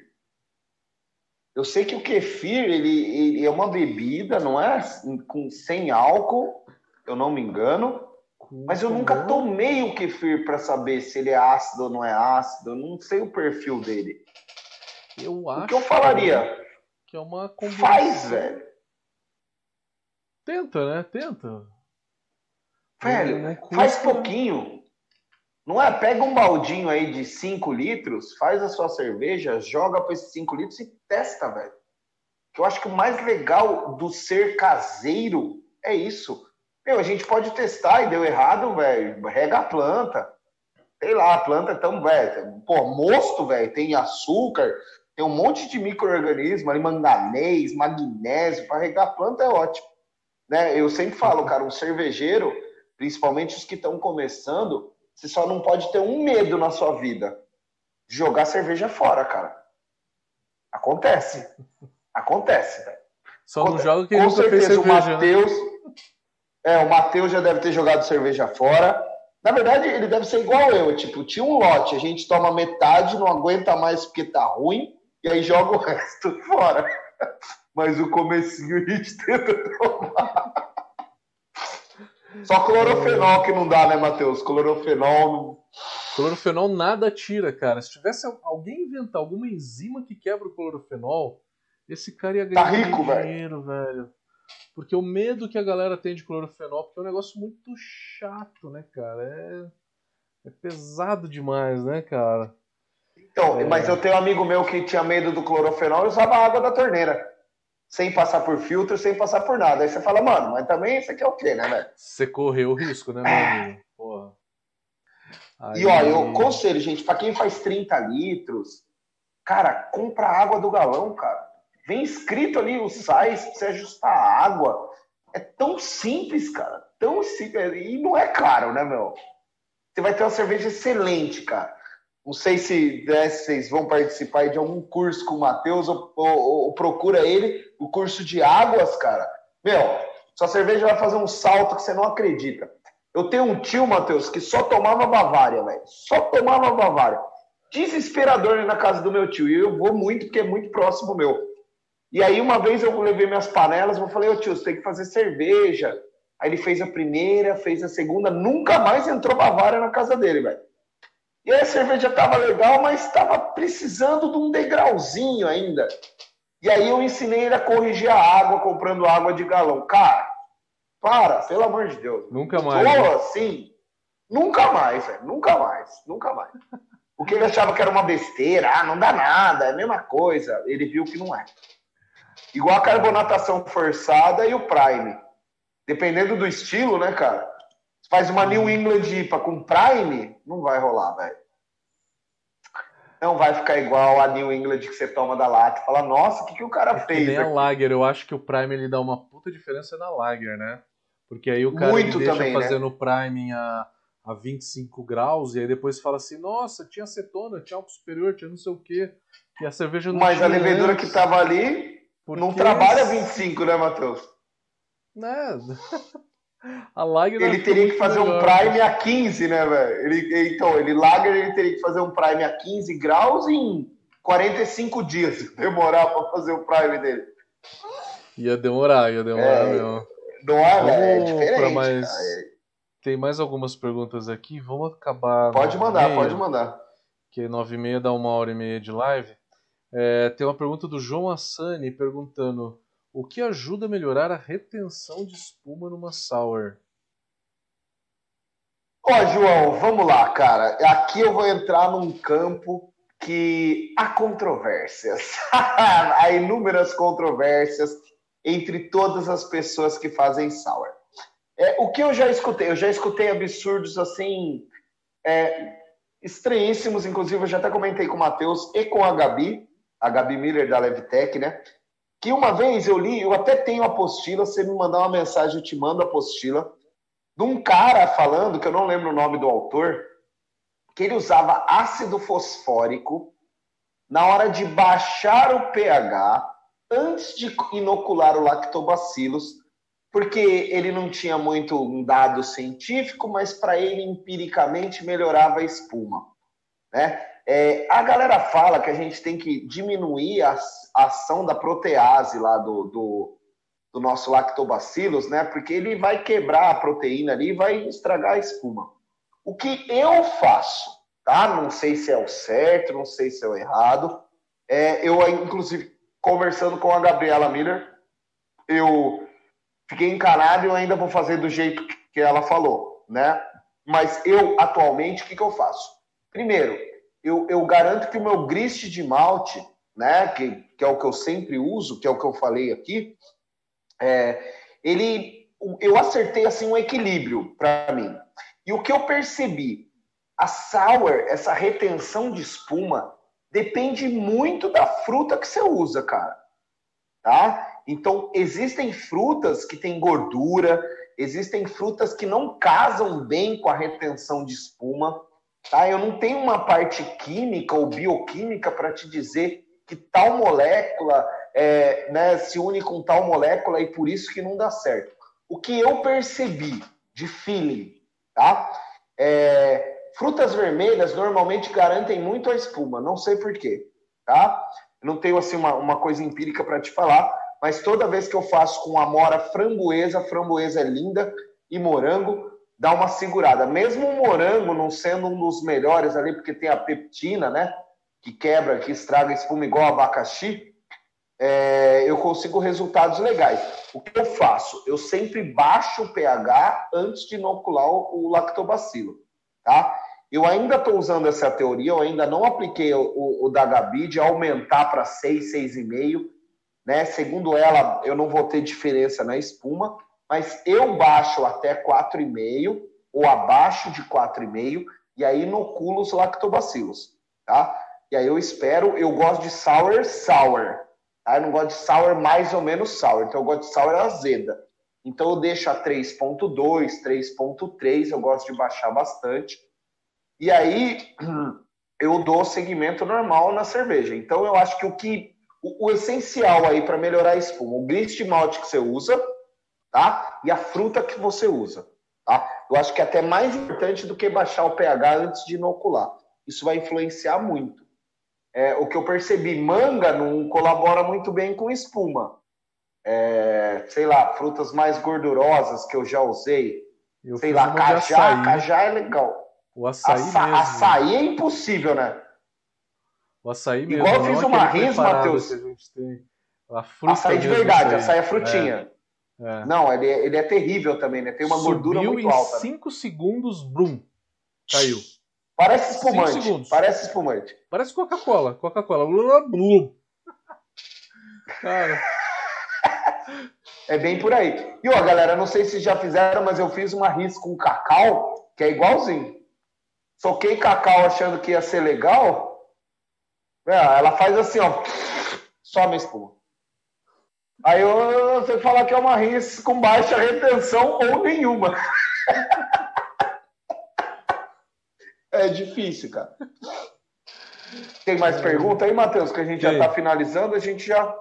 S2: Eu sei que o kefir ele, ele é uma bebida, não é? Com, sem álcool, eu não me engano. Mas eu nunca tomei o kefir para saber se ele é ácido ou não é ácido. Eu não sei o perfil dele.
S1: Eu acho.
S2: O que eu falaria?
S1: Que é uma
S2: combinação. Faz, velho.
S1: Tenta, né? Tenta.
S2: Velho, faz pouquinho. Não é? Pega um baldinho aí de 5 litros, faz a sua cerveja, joga para esses 5 litros e testa, velho. Eu acho que o mais legal do ser caseiro é isso. Meu, a gente pode testar e deu errado, velho. Rega a planta. Sei lá, a planta é tão, velho. Pô, mosto, velho, tem açúcar, tem um monte de micro-organismo ali, manganês, magnésio. Para regar a planta é ótimo. Né? Eu sempre falo, cara, um cervejeiro principalmente os que estão começando, você só não pode ter um medo na sua vida. Jogar cerveja fora, cara. Acontece. Acontece.
S1: Só não joga quem
S2: Com
S1: nunca fez
S2: certeza o
S1: cerveja. né?
S2: Matheus. É, o Matheus já deve ter jogado cerveja fora. Na verdade, ele deve ser igual eu. Tipo, tinha um lote, a gente toma metade, não aguenta mais porque tá ruim, e aí joga o resto fora. Mas o comecinho a gente tenta tomar. Só clorofenol que não dá, né, Matheus? Clorofenol não...
S1: Clorofenol nada tira, cara. Se tivesse alguém inventar alguma enzima que quebra o clorofenol, esse cara ia ganhar
S2: Tá rico,
S1: muito
S2: velho.
S1: dinheiro, velho. Porque o medo que a galera tem de clorofenol, porque é um negócio muito chato, né, cara? É, é pesado demais, né, cara?
S2: Então,
S1: É.
S2: mas eu tenho um amigo meu que tinha medo do clorofenol e usava água da torneira. Sem passar por filtro, sem passar por nada. Aí você fala, mano, mas também isso aqui é o quê, né, velho?
S1: Você correu o risco, né, meu amigo? Porra.
S2: E ó,
S1: Aí-
S2: eu conselho, gente, pra quem faz 30 litros, cara, compra água do galão, cara. Vem escrito ali os sais pra você ajustar a água. É tão simples, cara. Tão simples. E não é caro, né, meu? Você vai ter uma cerveja excelente, cara. Não sei se né, vocês vão participar de algum curso com o Matheus ou, ou- ou procura ele, o curso de águas, cara. Meu, sua cerveja vai fazer um salto que você não acredita. Eu tenho um tio, Matheus, que só tomava Bavária, velho. Só tomava Bavária. Desesperador na casa do meu tio. E eu vou muito, porque é muito próximo meu. E aí, uma vez eu levei minhas panelas, eu falei, ô tio, você tem que fazer cerveja. Aí ele fez a primeira, fez a segunda, nunca mais entrou Bavária na casa dele, velho. E a cerveja tava legal, mas tava precisando de um degrauzinho ainda. E aí eu ensinei ele a corrigir a água, comprando água de galão. Cara, para, pelo amor de Deus.
S1: Nunca mais. né?
S2: Pô, assim, nunca mais, velho. Nunca mais, nunca mais. Porque ele achava que era uma besteira, ah, não dá nada, é a mesma coisa. Ele viu que não é. Igual a carbonatação forçada e o Prime. Dependendo do estilo, né, cara? Faz uma New England IPA com Prime, não vai rolar, velho. Não vai ficar igual a New England que você toma da lata. Fala, nossa, o que, que o cara
S1: É
S2: fez?
S1: nem a
S2: aqui?
S1: Lager, eu acho que o Prime ele dá uma puta diferença na Lager, né? Porque aí o cara
S2: Muito
S1: deixa
S2: também, né?
S1: fazendo o Priming a, a 25 graus e aí depois fala assim, nossa, tinha acetona, tinha álcool superior, tinha não sei o quê. E a cerveja não
S2: Mas a levedura
S1: antes,
S2: que tava ali
S1: porque
S2: não trabalha
S1: eles-
S2: 25, né, Matheus?
S1: Né? A Lager
S2: Ele
S1: fica
S2: teria que fazer um
S1: melhor.
S2: prime a 15, né, velho? Ele, então, ele lager, ele teria que fazer um prime a 15 graus em 45 dias. Demorar pra fazer o prime dele.
S1: Ia demorar, ia demorar
S2: É,
S1: mesmo.
S2: Não é? É
S1: Vamos
S2: diferente.
S1: pra mais-.
S2: É-
S1: Tem mais algumas perguntas aqui, vamos acabar.
S2: Pode mandar,
S1: meio.
S2: pode mandar.
S1: que 9 e meia dá uma hora e meia de live. É, tem uma pergunta do João Assani perguntando o que ajuda a melhorar a retenção de espuma numa sour?
S2: Ó, João, vamos lá, cara. Aqui eu vou entrar num campo que há controvérsias. há inúmeras controvérsias entre todas as pessoas que fazem sour. É, o que eu já escutei? Eu já escutei absurdos assim, é, estranhíssimos, inclusive eu já até comentei com o Matheus e com a Gabi, a Gabi Miller da Levtech, né? Que uma vez eu li, eu até tenho apostila, se me mandar uma mensagem, eu te mando a apostila de um cara falando, que eu não lembro o nome do autor, que ele usava ácido fosfórico na hora de baixar o pH antes de inocular o lactobacillus, porque ele não tinha muito um dado científico, mas para ele empiricamente melhorava a espuma, né? É, a galera fala que a gente tem que diminuir a, a ação da protease lá do, do, do nosso lactobacillus, né? Porque ele vai quebrar a proteína ali e vai estragar a espuma. O que eu faço, tá? Não sei se é o certo, não sei se é o errado. É, eu, inclusive, conversando com a Gabriela Miller, eu fiquei encanado e eu ainda vou fazer do jeito que ela falou, né? Mas eu, atualmente, o que, que eu faço? Primeiro, eu, eu garanto que o meu grist de malte, né? Que, que é o que eu sempre uso, que é o que eu falei aqui, é, ele, eu acertei assim um equilíbrio para mim. E o que eu percebi, a sour, essa retenção de espuma, depende muito da fruta que você usa, cara. Tá? Então, existem frutas que têm gordura, Existem frutas que não casam bem com a retenção de espuma. Tá? Eu não tenho uma parte química ou bioquímica para te dizer que tal molécula é, né, se une com tal molécula e por isso que não dá certo. O que eu percebi de feeling, tá? É, frutas vermelhas normalmente garantem muito a espuma, não sei porquê, tá? Não tenho assim uma, uma coisa empírica para te falar, mas toda vez que eu faço com amora framboesa, framboesa é linda e morango, dá uma segurada. Mesmo o morango não sendo um dos melhores ali, porque tem a peptina, né? Que quebra, que estraga espuma igual abacaxi, é, eu consigo resultados legais. O que eu faço? Eu sempre baixo o pH antes de inocular o, o lactobacilo, tá? Eu ainda estou usando essa teoria, eu ainda não apliquei o, o, o da Gabi de aumentar para 6, 6,5, né? Segundo ela, eu não vou ter diferença na espuma, mas eu baixo até 4,5 ou abaixo de 4,5 e aí inoculo os lactobacilos, tá? E aí eu espero, eu gosto de sour sour, tá? Eu não gosto de sour mais ou menos sour, então eu gosto de sour azeda. Então eu deixo a 3.2, 3.3, eu gosto de baixar bastante. E aí eu dou segmento normal na cerveja. Então eu acho que o que o, o essencial aí para melhorar a espuma, o grist de malte que você usa, tá? E a fruta que você usa, tá? Eu acho que é até mais importante do que baixar o pH antes de inocular. Isso vai influenciar muito. É, o que eu percebi, manga não colabora muito bem com espuma. É, sei lá, frutas mais gordurosas que eu já usei. Eu sei lá, cajá, cajá é legal.
S1: O açaí Aça, mesmo.
S2: Açaí é impossível, né?
S1: O açaí mesmo.
S2: Igual eu fiz uma ris, Matheus. A fruta açaí de verdade, açaí é frutinha. É. É. Não, ele é, ele é terrível também, né? Tem uma Subiu gordura muito
S1: em
S2: alta.
S1: 5 segundos, brum, caiu.
S2: Parece espumante. Parece espumante.
S1: Parece Coca-Cola. Coca-Cola.
S2: Cara. É bem por aí. E ó, galera, não sei se já fizeram, mas eu fiz uma ris com cacau, que é igualzinho. Soquei cacau achando que ia ser legal. É, ela faz assim, ó. Some a espuma. Aí eu, você falar que é uma ris com baixa retenção ou nenhuma. é difícil, cara. Tem mais é. pergunta aí, Matheus? Que a gente Tem. já está finalizando, a gente já.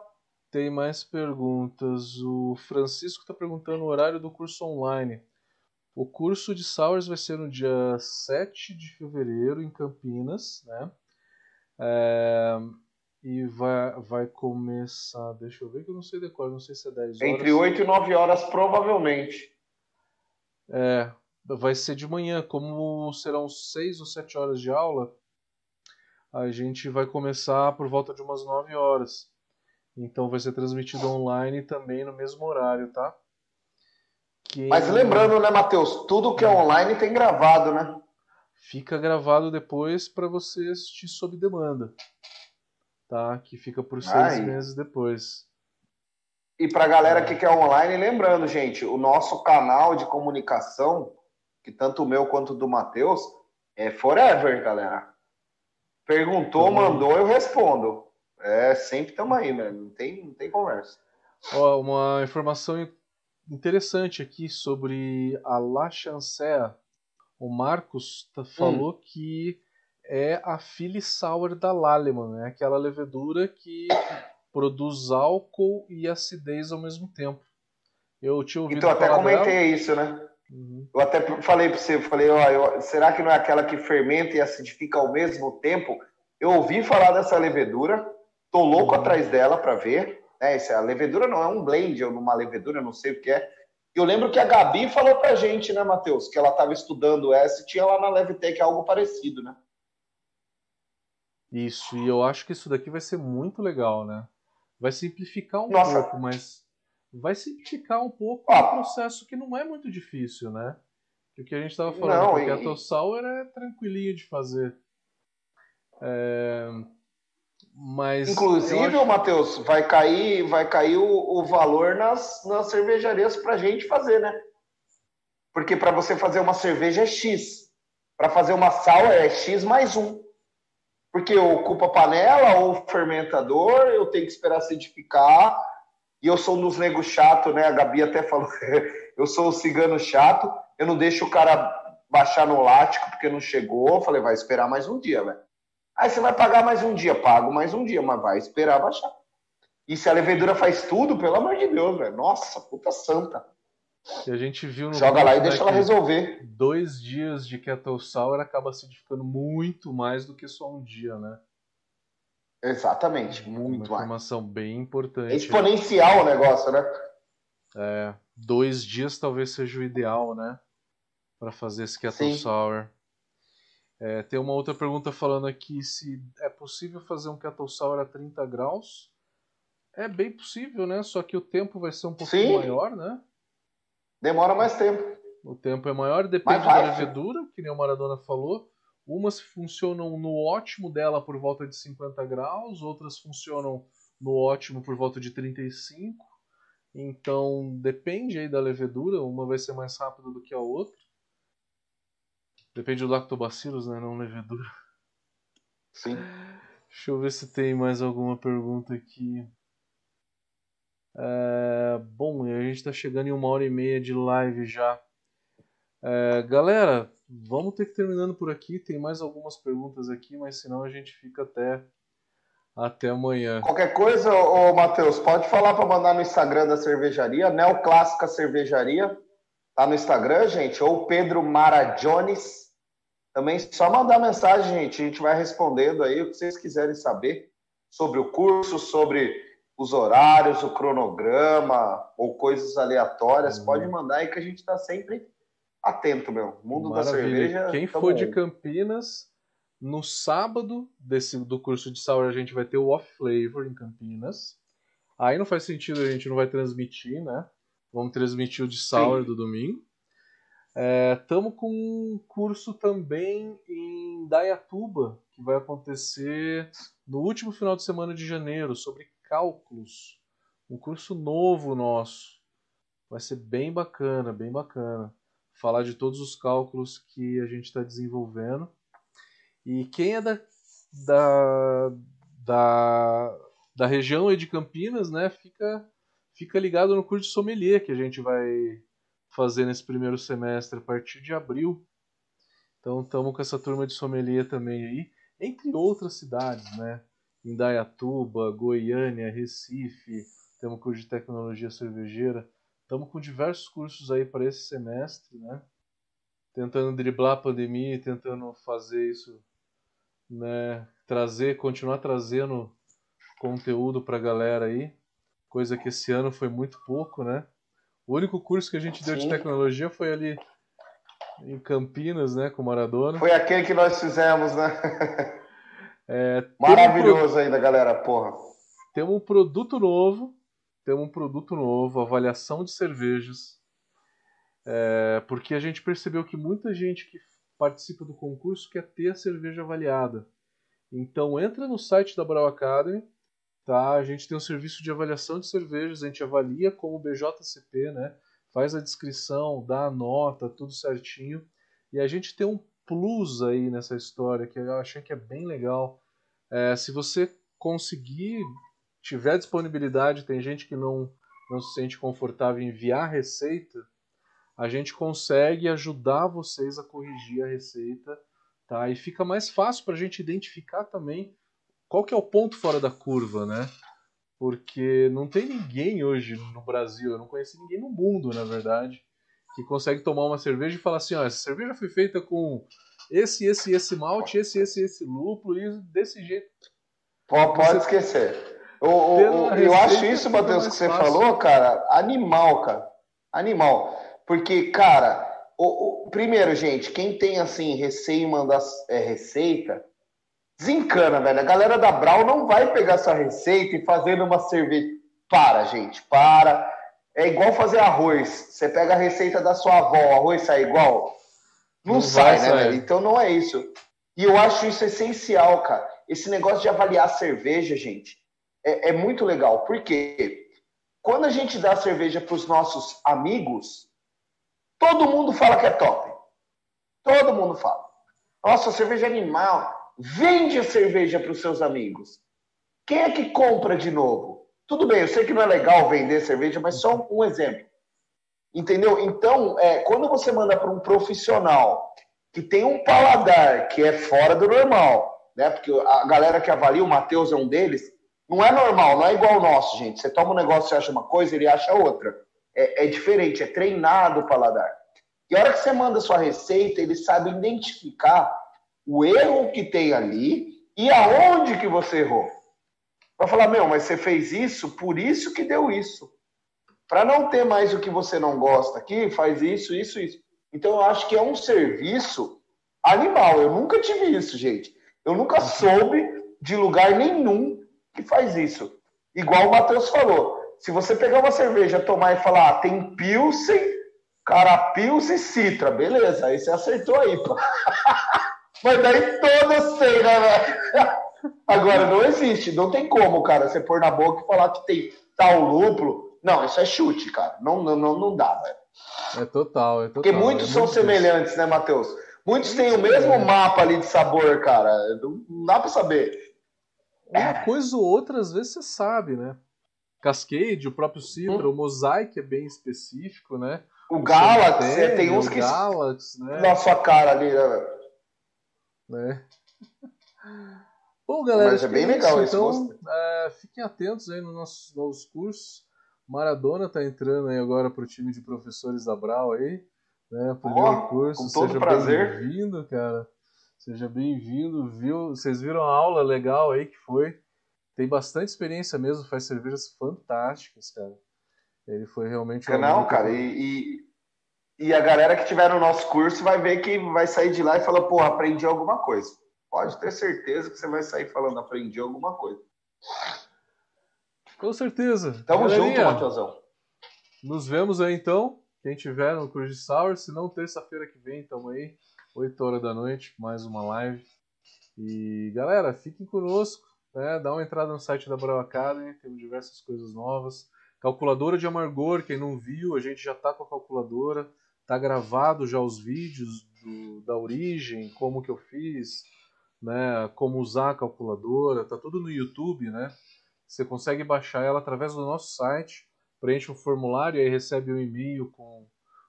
S1: Tem mais perguntas. O Francisco está perguntando o horário do curso online. O curso de Sours vai ser no dia 7 de fevereiro, em Campinas, né? É, e vai, vai começar, deixa eu ver que eu não sei decorar, não sei se é 10 horas.
S2: Entre 8 e 9 horas, provavelmente.
S1: É, vai ser de manhã, como serão 6 ou 7 horas de aula, a gente vai começar por volta de umas 9 horas. Então vai ser transmitido online também no mesmo horário, tá?
S2: Que... Mas lembrando, né, Matheus? Tudo que é online tem gravado, né?
S1: Fica gravado depois para você assistir sob demanda. Tá? Que fica por seis Ai. meses depois.
S2: E para a galera que quer online, lembrando, gente, o nosso canal de comunicação, que tanto o meu quanto o do Matheus, é forever, galera. Perguntou, mandou, eu respondo. É, sempre estamos aí, né? Não tem, não tem conversa.
S1: Ó, uma informação interessante aqui sobre a La Chancea. O Marcos tá, falou hum. que é a Philly Sour da Lallemand, é aquela levedura que produz álcool e acidez ao mesmo tempo. Eu tinha ouvido
S2: Então, até comentei dela. isso, né? Uhum. Eu até falei para você, eu falei, ó, eu, será que não é aquela que fermenta e acidifica ao mesmo tempo? Eu ouvi falar dessa levedura, tô louco uhum. atrás dela para ver. É, a levedura não é um blend, ou numa levedura, não sei o que é. Eu lembro que a Gabi falou pra gente, né, Matheus, que ela estava estudando essa e tinha lá na Levitec algo parecido, né?
S1: Isso, e eu acho que isso daqui vai ser muito legal, né? Vai simplificar um Nossa. pouco, mas vai simplificar um pouco ah. um processo que não é muito difícil, né? O que a gente estava falando, não, porque e... a Tossauer é tranquilinho de fazer. É... Mas
S2: Inclusive, acho... Matheus, vai cair, vai cair o, o valor nas, nas cervejarias para gente fazer, né? Porque para você fazer uma cerveja é X. Para fazer uma sal é X mais um. Porque ocupa panela ou fermentador, eu tenho que esperar acidificar. E eu sou um dos negros chato, né? A Gabi até falou. eu sou o cigano chato, eu não deixo o cara baixar no lático porque não chegou. Eu falei, vai esperar mais um dia, velho. Aí você vai pagar mais um dia, pago mais um dia, mas vai esperar baixar. E se a levedura faz tudo, pelo amor de Deus, velho. Nossa, puta santa.
S1: E a gente viu no
S2: Joga lá e deixa ela resolver.
S1: Dois dias de Kettle Sour acaba acidificando muito mais do que só um dia, né?
S2: Exatamente, muito
S1: Uma informação
S2: mais.
S1: bem importante.
S2: É exponencial o negócio, né?
S1: É, dois dias talvez seja o ideal, né? Para fazer esse Kettle Sim. Sour. É, tem uma outra pergunta falando aqui se é possível fazer um Kettle Sour a 30 graus. É bem possível, né? Só que o tempo vai ser um pouquinho Sim. maior, né?
S2: Demora mais tempo.
S1: O tempo é maior, depende da levedura, que nem o Maradona falou. Umas funcionam no ótimo dela por volta de 50 graus, outras funcionam no ótimo por volta de 35. Então depende aí da levedura, uma vai ser mais rápida do que a outra. Depende do lactobacillus, né? Não levedura.
S2: Sim.
S1: Deixa eu ver se tem mais alguma pergunta aqui. É, bom, a gente está chegando em uma hora e meia de live já. É, galera, vamos ter que terminando por aqui. Tem mais algumas perguntas aqui, mas senão a gente fica até até amanhã.
S2: Qualquer coisa, ô Matheus, pode falar para mandar no Instagram da cervejaria, Neoclássica Cervejaria. Tá no Instagram, gente, ou Pedro Marajones. Também só mandar mensagem, gente. A gente vai respondendo aí o que vocês quiserem saber sobre o curso, sobre os horários, o cronograma ou coisas aleatórias. Uhum. Pode mandar aí que a gente está sempre atento, meu. Mundo Maravilha. da cerveja.
S1: Quem for de Campinas, no sábado desse, do curso de sour a gente vai ter o Off Flavor em Campinas. Aí não faz sentido, a gente não vai transmitir, né? Vamos transmitir o de sour Sim. do domingo. Estamos é, com um curso também em Dayatuba, que vai acontecer no último final de semana de janeiro, sobre cálculos. Um curso novo nosso. Vai ser bem bacana, bem bacana falar de todos os cálculos que a gente está desenvolvendo. E quem é da, da, da, da região de Campinas, né, fica, fica ligado no curso de sommelier que a gente vai fazer nesse primeiro semestre, a partir de abril. Então estamos com essa turma de sommelier também aí, entre outras cidades, né? Indaiatuba, Goiânia, Recife, temos curso de tecnologia cervejeira. Estamos com diversos cursos aí para esse semestre, né? Tentando driblar a pandemia tentando fazer isso, né? Trazer, continuar trazendo conteúdo para a galera aí, coisa que esse ano foi muito pouco, né? O único curso que a gente deu de tecnologia foi ali em Campinas, né, com Maradona.
S2: Foi aquele que nós fizemos, né? É, Maravilhoso um ainda, galera, porra.
S1: Temos um produto novo temos um produto novo, avaliação de cervejas, é, porque a gente percebeu que muita gente que participa do concurso quer ter a cerveja avaliada. Então entra no site da Brau Academy, tá? A gente tem um serviço de avaliação de cervejas, a gente avalia como BJCP, né? Faz a descrição, dá a nota, tudo certinho. E a gente tem um plus aí nessa história que eu achei que é bem legal. É, se você conseguir tiver disponibilidade, tem gente que não, não se sente confortável em enviar receita, a gente consegue ajudar vocês a corrigir a receita, tá? E fica mais fácil para a gente identificar também qual que é o ponto fora da curva, né? Porque não tem ninguém hoje no Brasil, eu não conheci ninguém no mundo, na verdade, que consegue tomar uma cerveja e falar assim, ó, essa cerveja foi feita com esse, esse, esse malte, esse, esse, esse lúpulo e desse jeito.
S2: Pode, pode esquecer. O, o, eu acho isso, Matheus, que você fácil. falou, cara, animal, cara. Animal. Porque, cara, o, o, primeiro, gente, quem tem assim, receio em mandar é, receita, desencana, velho. A galera da Brau não vai pegar sua receita e fazer uma cerveja. Para, gente, para. É igual fazer arroz. Você pega a receita da sua avó, o arroz sai igual? Não, não sai, né, velho? Então não é isso. E eu acho isso essencial, cara. Esse negócio de avaliar cerveja, gente é, é muito legal. Porque quando a gente dá cerveja para os nossos amigos, todo mundo fala que é top. Todo mundo fala. Nossa, cerveja é animal. Vende a cerveja para os seus amigos. Quem é que compra de novo? Tudo bem, eu sei que não é legal vender cerveja, mas só um exemplo. Entendeu? Então, é, quando você manda para um profissional que tem um paladar que é fora do normal, né? Porque a galera que avalia, o Matheus é um deles, não é normal, não é igual o nosso, gente. Você toma um negócio e acha uma coisa, ele acha outra. É, é diferente, é treinado o paladar. E a hora que você manda sua receita, ele sabe identificar o erro que tem ali e aonde que você errou. Para falar, meu, mas você fez isso, por isso que deu isso. Para não ter mais o que você não gosta aqui, faz isso, isso, isso. Então eu acho que é um serviço animal. Eu nunca tive isso, gente. Eu nunca soube de lugar nenhum que faz isso. Igual o Matheus falou. Se você pegar uma cerveja, tomar e falar, ah, tem Pilsen, Carapils e Citra, beleza, aí você acertou aí, pô. Mas daí todos sei, né, velho? Agora, não existe, não tem como, cara, você pôr na boca e falar que tem tal lúpulo. Não, isso é chute, cara. Não, não, não dá, velho.
S1: É total, é total.
S2: Porque muitos
S1: é
S2: são semelhantes, né, Matheus? Muitos têm o mesmo
S1: é.
S2: mapa ali de sabor, cara. Não dá pra saber.
S1: Uma coisa ou outra, às vezes você sabe, né? Cascade, o próprio Citra,
S2: Hum.
S1: o Mosaic é bem específico, né?
S2: O Galaxy,
S1: Centennial,
S2: é, tem uns
S1: o
S2: que
S1: Galaxy, né?
S2: na sua cara ali, né,
S1: né? Bom, galera,
S2: Mas é bem legal
S1: isso. Então, é, fiquem atentos aí nos nossos novos cursos. Maradona tá entrando aí agora pro time de professores da Brau aí, né? Primeiro
S2: Ó,
S1: curso.
S2: com todo
S1: Seja
S2: prazer.
S1: bem-vindo, cara. Seja bem-vindo. Viu? Vocês viram a aula legal aí que foi? Tem bastante experiência mesmo, faz cervejas fantásticas, cara. Ele foi realmente um que-
S2: cara, e, e, e a galera que tiver no nosso curso vai ver que vai sair de lá e falar, porra, aprendi alguma coisa. Pode ter certeza que você vai sair falando, aprendi alguma coisa.
S1: Com certeza.
S2: Tamo junto,
S1: Galerinha,
S2: Matheusão.
S1: Nos vemos aí então. Quem tiver no Cruz de Sour, se não terça-feira que vem, tamo aí, 8 horas da noite, mais uma live. E galera, fiquem conosco, né? Dá uma entrada no site da Brau Academy, temos diversas coisas novas. Calculadora de amargor, quem não viu, a gente já tá com a calculadora, tá gravado já os vídeos do- da origem, como que eu fiz, né? Como usar a calculadora, tá tudo no YouTube, né? Você consegue baixar ela através do nosso site preenche um formulário e aí recebe um e-mail com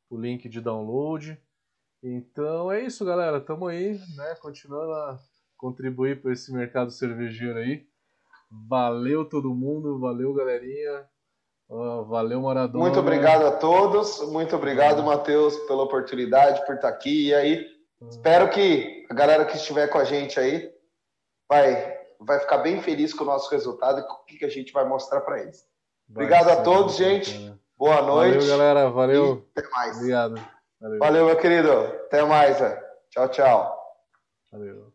S1: o link de download. Então é isso, galera. Tamo aí, né? Continuando a contribuir para esse mercado cervejeiro aí. Valeu todo mundo, valeu galerinha, Ó, valeu Maradona.
S2: Muito obrigado a todos. Muito obrigado, Matheus, pela oportunidade, por estar aqui. E aí, espero que a galera que estiver com a gente aí vai, vai ficar bem feliz com o nosso resultado e com o que a gente vai mostrar para eles.
S1: Vai
S2: obrigado a todos, gente.
S1: bacana.
S2: Boa noite.
S1: Valeu, galera. Valeu.
S2: E até mais.
S1: Obrigado. Valeu.
S2: Valeu, meu querido. Até mais. Tchau, tchau.
S1: Valeu.